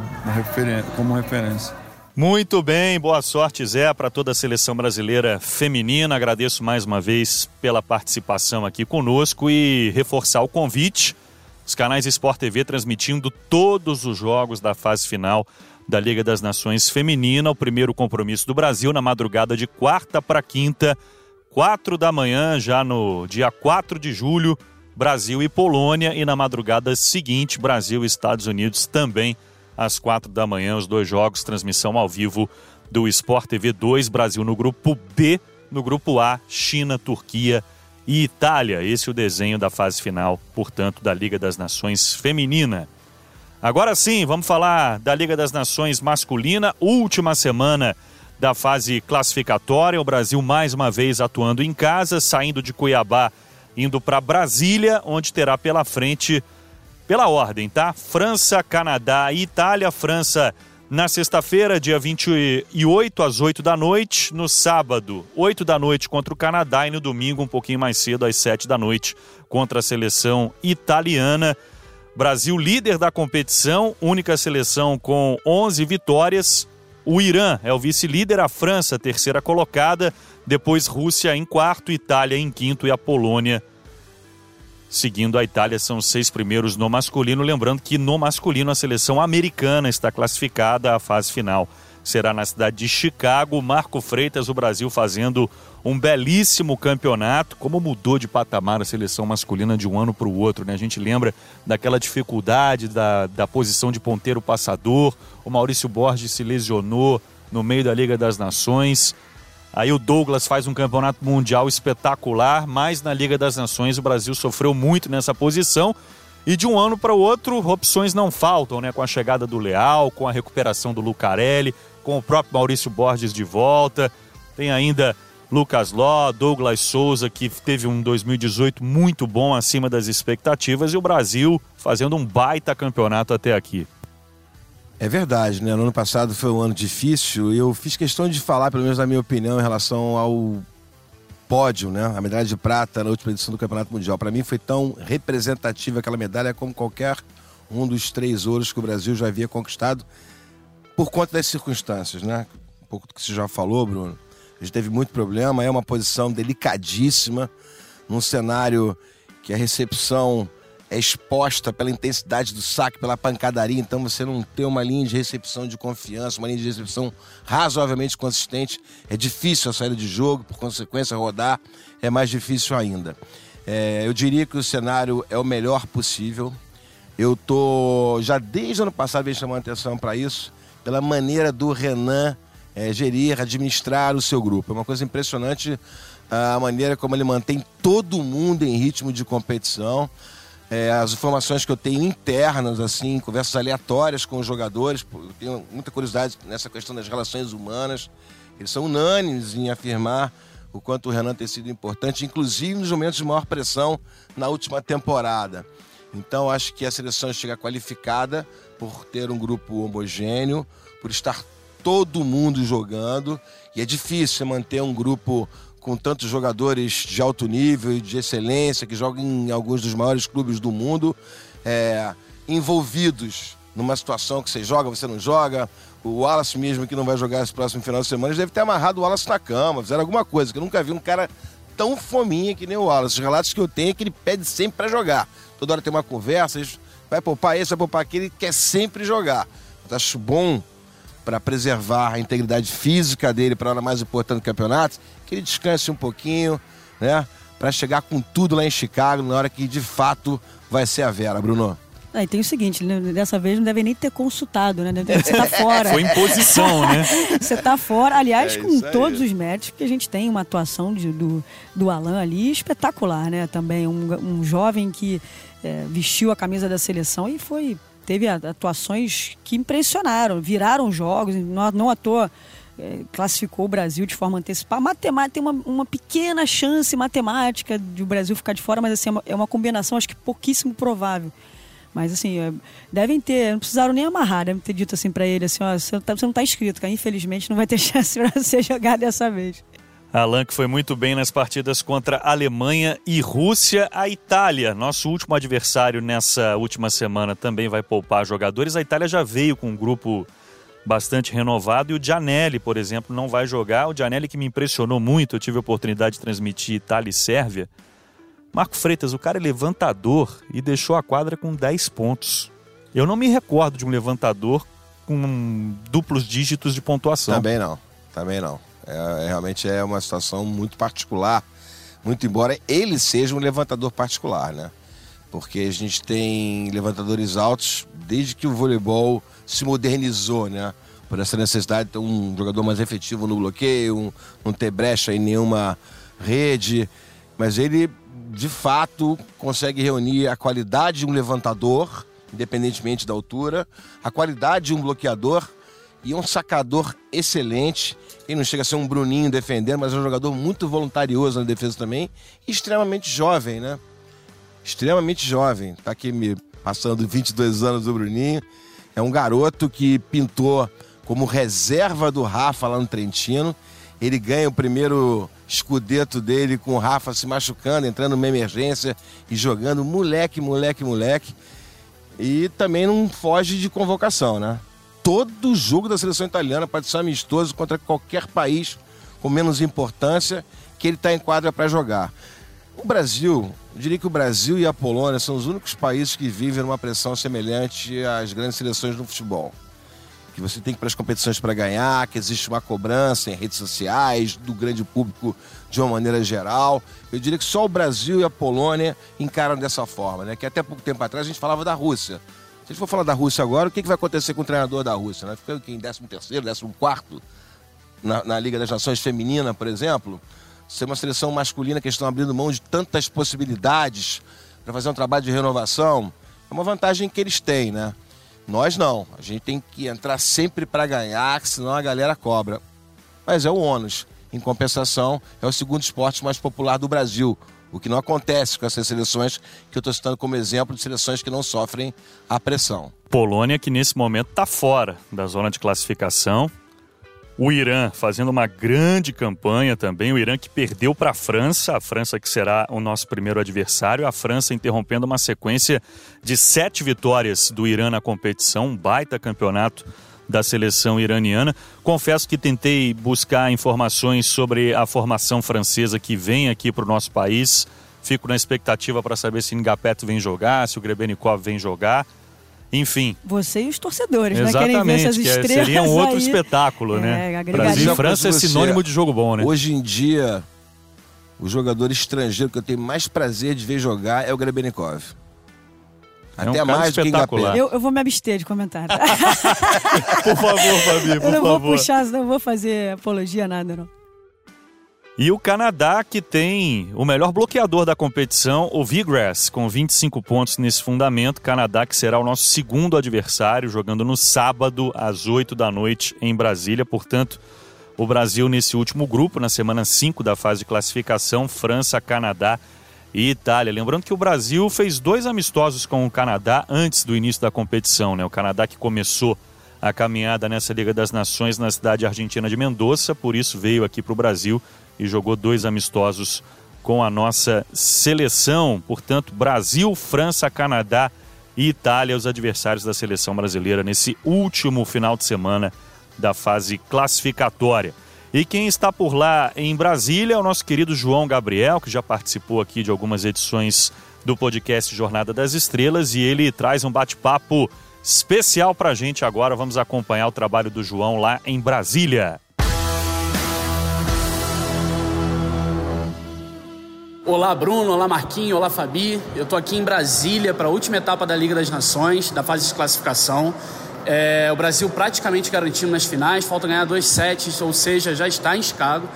referência. Muito bem, boa sorte, Zé, para toda a seleção brasileira feminina. Agradeço mais uma vez pela participação aqui conosco e reforçar o convite. Os canais Sport TV transmitindo todos os jogos da fase final da Liga das Nações Feminina, o primeiro compromisso do Brasil na madrugada de quarta para quinta, quatro da manhã, já no dia 4 de julho, Brasil e Polônia, e na madrugada seguinte, Brasil e Estados Unidos também às quatro da manhã, os dois jogos, transmissão ao vivo do Sport TV 2, Brasil no grupo B, no grupo A, China, Turquia e Itália. Esse é o desenho da fase final, portanto, da Liga das Nações Feminina. Agora sim, vamos falar da Liga das Nações Masculina, última semana da fase classificatória. O Brasil mais uma vez atuando em casa, saindo de Cuiabá, indo para Brasília, onde terá pela frente pela ordem, tá? França, Canadá e Itália. França Na sexta-feira, dia 28, às 8 da noite. No sábado, 8 da noite contra o Canadá. E no domingo, um pouquinho mais cedo, às 7 da noite, contra a seleção italiana. Brasil líder da competição, única seleção com 11 vitórias. O Irã é o vice-líder, a França, terceira colocada. Depois, Rússia em quarto, Itália em quinto e a Polônia Seguindo a Itália, são os seis primeiros no masculino. Lembrando que no masculino a seleção americana está classificada à fase final. Será na cidade de Chicago. Marco Freitas, o Brasil fazendo um belíssimo campeonato. Como mudou de patamar a seleção masculina de um ano para o outro, né? A gente lembra daquela dificuldade da, da posição de ponteiro passador. O Maurício Borges se lesionou no meio da Liga das Nações. Aí o Douglas faz um campeonato mundial espetacular, mas na Liga das Nações o Brasil sofreu muito nessa posição. E de um ano para o outro, opções não faltam, né? Com a chegada do Leal, com a recuperação do Lucarelli, com o próprio Maurício Borges de volta. Tem ainda Lucas Ló, Douglas Souza, que teve um 2018 muito bom acima das expectativas, e o Brasil fazendo um baita campeonato até aqui. É verdade, né? No ano passado foi um ano difícil e eu fiz questão de falar, pelo menos na minha opinião, em relação ao pódio, né? A medalha de prata na última edição do Campeonato Mundial. Para mim foi tão representativa aquela medalha como qualquer um dos três ouros que o Brasil já havia conquistado por conta das circunstâncias, né? Um pouco do que você já falou, Bruno. A gente teve muito problema, é uma posição delicadíssima, num cenário que a recepção é exposta pela intensidade do saque, pela pancadaria, então você não tem uma linha de recepção de confiança, uma linha de recepção razoavelmente consistente. É difícil a saída de jogo, por consequência, rodar é mais difícil ainda. É, eu diria que o cenário é o melhor possível. Eu tô já desde o ano passado venho chamando atenção para isso, pela maneira do Renan é, gerir, administrar o seu grupo. É uma coisa impressionante a maneira como ele mantém todo mundo em ritmo de competição é, as informações que eu tenho internas, assim, conversas aleatórias com os jogadores. Eu tenho muita curiosidade nessa questão das relações humanas. Eles são unânimes em afirmar o quanto o Renan tem sido importante, inclusive nos momentos de maior pressão na última temporada. Então, acho que a seleção chega qualificada por ter um grupo homogêneo, por estar todo mundo jogando. E é difícil manter um grupo com tantos jogadores de alto nível e de excelência, que jogam em alguns dos maiores clubes do mundo, é, envolvidos numa situação que você joga, você não joga. O Wallace mesmo, que não vai jogar esse próximo final de semana, deve ter amarrado o Wallace na cama, fizeram alguma coisa, que eu nunca vi um cara tão fominha que nem o Wallace. Os relatos que eu tenho é que ele pede sempre para jogar. Toda hora tem uma conversa, vai poupar esse, vai poupar aquele, ele quer sempre jogar. Eu acho bom para preservar a integridade física dele para a hora mais importante do campeonato, que ele descanse um pouquinho, né? Para chegar com tudo lá em Chicago na hora que de fato vai ser a Vera, Bruno. Ah, e tem o seguinte, né? dessa vez não deve nem ter consultado, né? Você tá fora. Foi imposição, né? Você tá fora. Aliás, é com todos os méritos, porque a gente tem uma atuação de, do, do Alan ali espetacular, né? Também um, um jovem que é, vestiu a camisa da seleção e foi teve atuações que impressionaram, viraram jogos, não, não à toa é, classificou o Brasil de forma antecipada. Matemática tem uma, uma pequena chance matemática de o Brasil ficar de fora, mas assim, é uma, é uma combinação acho que pouquíssimo provável. Mas assim, é, devem ter, não precisaram nem amarrar, devem ter dito assim para ele assim, ó, você, tá, você não está inscrito, cara, infelizmente não vai ter chance para você jogar dessa vez. Alan que foi muito bem nas partidas contra Alemanha e Rússia. A Itália, nosso último adversário nessa última semana, também vai poupar jogadores. A Itália já veio com um grupo bastante renovado e o Gianelli, por exemplo, não vai jogar. O Gianelli que me impressionou muito, eu tive a oportunidade de transmitir Itália e Sérvia. Marco Freitas, o cara é levantador e deixou a quadra com 10 pontos. Eu não me recordo de um levantador com duplos dígitos de pontuação. Também não, também não. É, é, realmente é uma situação muito particular, muito embora ele seja um levantador particular, né? Porque a gente tem levantadores altos desde que o voleibol se modernizou, né? Por essa necessidade de ter um jogador mais efetivo no bloqueio, um, não ter brecha em nenhuma rede. Mas ele, de fato, consegue reunir a qualidade de um levantador, independentemente da altura, a qualidade de um bloqueador e um sacador excelente. Ele não chega a ser um Bruninho defendendo, mas é um jogador muito voluntarioso na defesa também. E extremamente jovem, né? Extremamente jovem. Tá aqui me passando 22 anos do Bruninho. É um garoto que pintou como reserva do Rafa lá no Trentino. Ele ganha o primeiro escudeto dele com o Rafa se machucando, entrando numa emergência e jogando moleque, moleque, moleque. E também não foge de convocação, né? Todo jogo da seleção italiana pode ser amistoso contra qualquer país com menos importância que ele está em quadra para jogar. O Brasil, eu diria que o Brasil e a Polônia são os únicos países que vivem uma pressão semelhante às grandes seleções no futebol. Que você tem que ir para as competições para ganhar, que existe uma cobrança em redes sociais, do grande público de uma maneira geral. Eu diria que só o Brasil e a Polônia encaram dessa forma, né? Que até pouco tempo atrás a gente falava da Rússia. Se a gente for falar da Rússia agora, o que, vai acontecer com o treinador da Rússia? Né? Fica em 13 terceiro, 14 quarto na, na Liga das Nações Feminina, por exemplo ser uma seleção masculina que estão abrindo mão de tantas possibilidades para fazer um trabalho de renovação, é uma vantagem que eles têm, né? Nós não. A gente tem que entrar sempre para ganhar, senão a galera cobra. Mas é o ônus. Em compensação, é o segundo esporte mais popular do Brasil. O que não acontece com essas seleções que eu estou citando como exemplo de seleções que não sofrem a pressão. Polônia, que nesse momento está fora da zona de classificação, o Irã fazendo uma grande campanha também. O Irã que perdeu para a França, a França que será o nosso primeiro adversário. A França interrompendo uma sequência de sete vitórias do Irã na competição, um baita campeonato da seleção iraniana. Confesso que tentei buscar informações sobre a formação francesa que vem aqui para o nosso país. Fico na expectativa para saber se Ngapet vem jogar, se o Grebenikov vem jogar. Enfim. Você e os torcedores, Exatamente, né? Querem ver essas que é- estrelas seria um outro aí. espetáculo, É, né? Brasil e França é Você- sinônimo de jogo bom, né? Hoje em dia, o jogador estrangeiro que eu tenho mais prazer de ver jogar é o Grebenikov. É um Até cara mais do que espetacular. Eu, eu vou me abster de comentário. Por favor, Fabi, eu por não vou favor. puxar, não vou fazer apologia, nada, não. E o Canadá, que tem o melhor bloqueador da competição, o Vigrass, com 25 pontos nesse fundamento. Canadá, que será o nosso segundo adversário, jogando no sábado, às 8 da noite, em Brasília. Portanto, o Brasil nesse último grupo, na semana 5 da fase de classificação, França, Canadá e Itália. Lembrando que o Brasil fez dois amistosos com o Canadá antes do início da competição, né? O Canadá que começou a caminhada nessa Liga das Nações na cidade argentina de Mendoza, por isso veio aqui para o Brasil e jogou dois amistosos com a nossa seleção. Portanto, Brasil, França, Canadá e Itália, os adversários da seleção brasileira nesse último final de semana da fase classificatória. E quem está por lá em Brasília é o nosso querido João Gabriel, que já participou aqui de algumas edições do podcast Jornada das Estrelas e ele traz um bate-papo especial para a gente agora. Vamos acompanhar o trabalho do João lá em Brasília. Olá Bruno, olá Marquinho, olá Fabi. Eu estou aqui em Brasília para a última etapa da Liga das Nações, da fase de classificação. É, o Brasil praticamente garantido nas finais, falta ganhar dois sets, ou seja, já está em Chicago.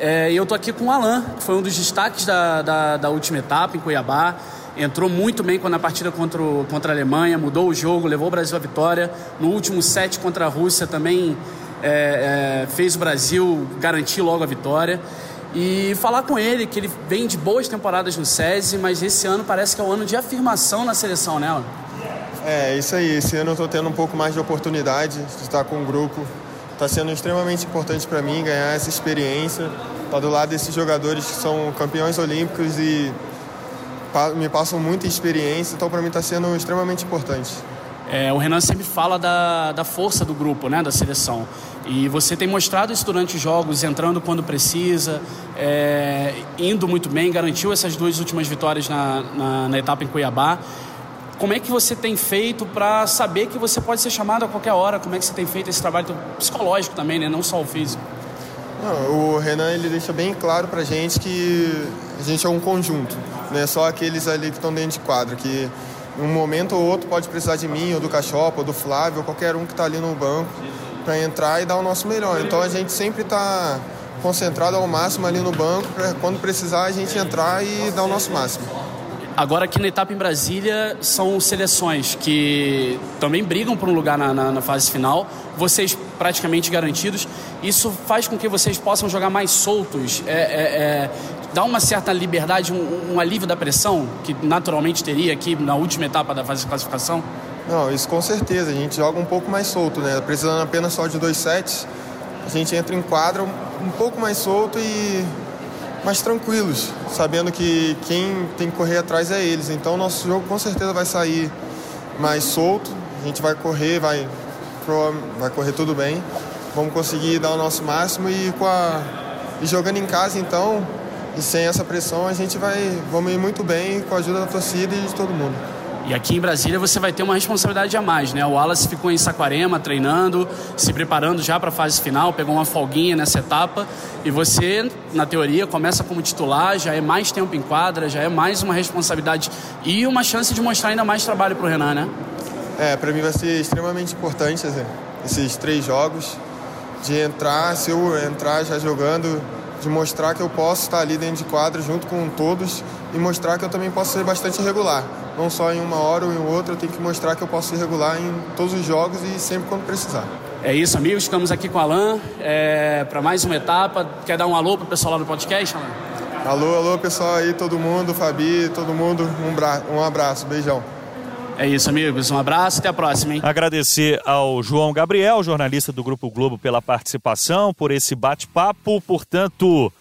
É, e eu estou aqui com o Alan, que foi um dos destaques da, da, da última etapa em Cuiabá. Entrou muito bem quando a partida contra, o, contra a Alemanha, mudou o jogo, levou o Brasil à vitória. No último set contra a Rússia também é, é, fez o Brasil garantir logo a vitória e falar com ele que ele vem de boas temporadas no SESI, mas esse ano parece que é um ano de afirmação na seleção, né? É, isso aí. Esse ano eu estou tendo um pouco mais de oportunidade de estar com o grupo. Está sendo extremamente importante para mim ganhar essa experiência, estar do lado desses jogadores que são campeões olímpicos e me passam muita experiência, então para mim está sendo extremamente importante. É, o Renan sempre fala da, da força do grupo, né, da seleção. E você tem mostrado isso durante os jogos, entrando quando precisa, é, indo muito bem, garantiu essas duas últimas vitórias na, na, na etapa em Cuiabá. Como é que você tem feito para saber que você pode ser chamado a qualquer hora? Como é que você tem feito esse trabalho psicológico também, né? não só o físico? Não, o Renan ele deixa bem claro para gente que a gente é um conjunto, não é só aqueles ali que estão dentro de quadra, que um momento ou outro pode precisar de mim, ou do Cachopa, ou do Flávio, ou qualquer um que está ali no banco para entrar e dar o nosso melhor. Então a gente sempre está concentrado ao máximo ali no banco para quando precisar a gente entrar e dar o nosso máximo. Agora aqui na etapa em Brasília são seleções que também brigam por um lugar na, na, na, fase final, vocês praticamente garantidos. Isso faz com que vocês possam jogar mais soltos, é, é, é, dá uma certa liberdade, um, um, alívio da pressão que naturalmente teria aqui na última etapa da fase de classificação? Não, isso com certeza. A gente joga um pouco mais solto, né? Precisando apenas só de dois sets, a gente entra em quadra um pouco mais solto e mais tranquilos, sabendo que quem tem que correr atrás é eles. Então, nosso jogo com certeza vai sair mais solto. A gente vai correr, vai, vai correr tudo bem. Vamos conseguir dar o nosso máximo e com a e jogando em casa, então, e sem essa pressão, a gente vai vamos ir muito bem com a ajuda da torcida e de todo mundo. E aqui em Brasília você vai ter uma responsabilidade a mais, né? O Wallace ficou em Saquarema treinando, se preparando já para a fase final, pegou uma folguinha nessa etapa. E você, na teoria, começa como titular, já é mais tempo em quadra, já é mais uma responsabilidade e uma chance de mostrar ainda mais trabalho para o Renan, né? É, para mim vai ser extremamente importante esses três jogos, de entrar, se eu entrar já jogando, de mostrar que eu posso estar ali dentro de quadra junto com todos e mostrar que eu também posso ser bastante regular não só em uma hora ou em outra, eu tenho que mostrar que eu posso ser regular em todos os jogos e sempre quando precisar. É isso, amigos. Estamos aqui com o Alan é, para mais uma etapa. Quer dar um alô para o pessoal lá no podcast, Alan? Alô, alô, pessoal aí, todo mundo, Fabi, todo mundo, um, bra... um abraço, beijão. É isso, amigos. Um abraço até a próxima, hein? Agradecer ao João Gabriel, jornalista do Grupo Globo, pela participação, por esse bate-papo. Portanto,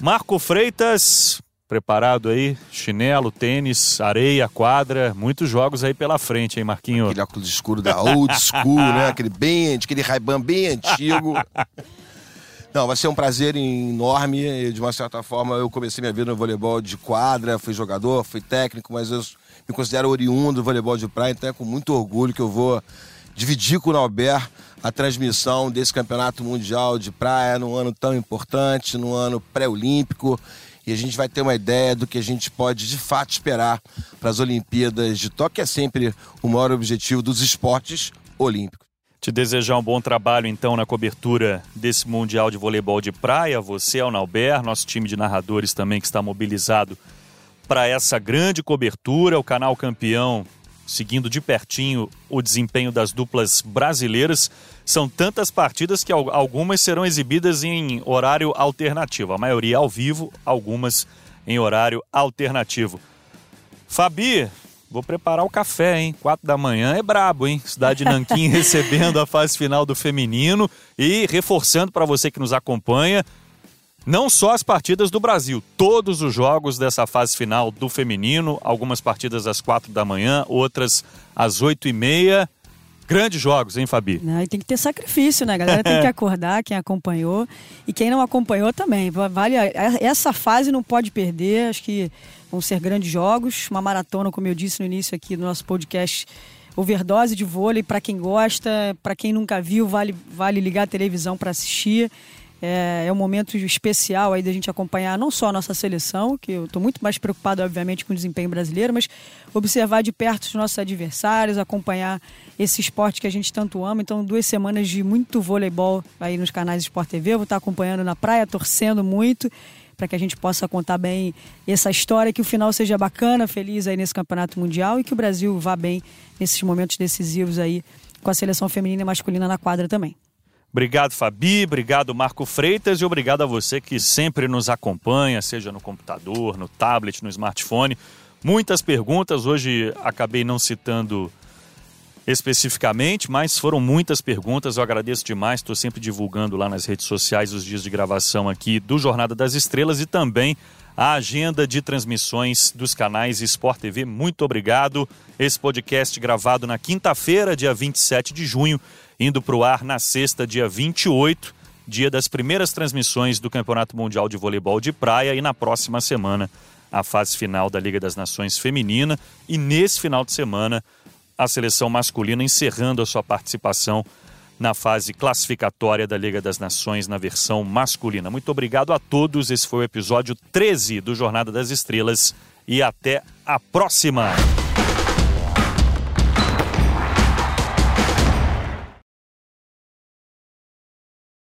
Marco Freitas, preparado aí, chinelo, tênis, areia, quadra, muitos jogos aí pela frente, hein, Marquinho? Aquele óculos escuro da old school, né? Aquele bem, aquele Ray-Ban bem antigo. Não, vai ser um prazer enorme. De uma certa forma, eu comecei minha vida no voleibol de quadra, fui jogador, fui técnico, mas eu me considero oriundo do voleibol de praia, então é com muito orgulho que eu vou dividir com o Nauber a transmissão desse campeonato mundial de praia num ano tão importante, num ano pré-olímpico e a gente vai ter uma ideia do que a gente pode de fato esperar para as Olimpíadas de Tóquio, que é sempre o maior objetivo dos esportes olímpicos. Te desejar um bom trabalho então na cobertura desse Mundial de Voleibol de Praia, você, Alnalber, nosso time de narradores também que está mobilizado para essa grande cobertura, o canal campeão seguindo de pertinho o desempenho das duplas brasileiras. São tantas partidas que algumas serão exibidas em horário alternativo, a maioria ao vivo, algumas em horário alternativo. Fabi, vou preparar o café, hein? Quatro da manhã é brabo, hein? Cidade de Nanquim recebendo a fase final do feminino e reforçando para você que nos acompanha, não só as partidas do Brasil, todos os jogos dessa fase final do feminino, algumas partidas às quatro da manhã, outras às oito e meia. Grandes jogos, hein, Fabi? Não, e tem que ter sacrifício, né? A galera tem que acordar, quem acompanhou. E quem não acompanhou também. Vale, essa fase não pode perder. Acho que vão ser grandes jogos. Uma maratona, como eu disse no início aqui do nosso podcast, overdose de vôlei. Para quem gosta, para quem nunca viu, vale, vale ligar a televisão para assistir. É, é, um momento especial aí da gente acompanhar não só a nossa seleção, que eu estou muito mais preocupado, obviamente, com o desempenho brasileiro, mas observar de perto os nossos adversários, acompanhar esse esporte que a gente tanto ama. Então, duas semanas de muito voleibol aí nos canais Sport TV. Eu vou estar acompanhando na praia, torcendo muito para que a gente possa contar bem essa história, que o final seja bacana, feliz aí nesse campeonato mundial e que o Brasil vá bem nesses momentos decisivos aí com a seleção feminina e masculina na quadra também. Obrigado, Fabi. Obrigado, Marco Freitas. E obrigado a você que sempre nos acompanha, seja no computador, no tablet, no smartphone. Muitas perguntas. Hoje acabei não citando especificamente, mas foram muitas perguntas. Eu agradeço demais. Estou sempre divulgando lá nas redes sociais os dias de gravação aqui do Jornada das Estrelas e também a agenda de transmissões dos canais Sport TV. Muito obrigado. Esse podcast gravado na quinta-feira, dia 27 de junho indo para o ar na sexta, dia 28, dia das primeiras transmissões do Campeonato Mundial de Voleibol de Praia e na próxima semana a fase final da Liga das Nações Feminina e nesse final de semana a seleção masculina encerrando a sua participação na fase classificatória da Liga das Nações na versão masculina. Muito obrigado a todos. Esse foi o episódio 13 do Jornada das Estrelas e até a próxima.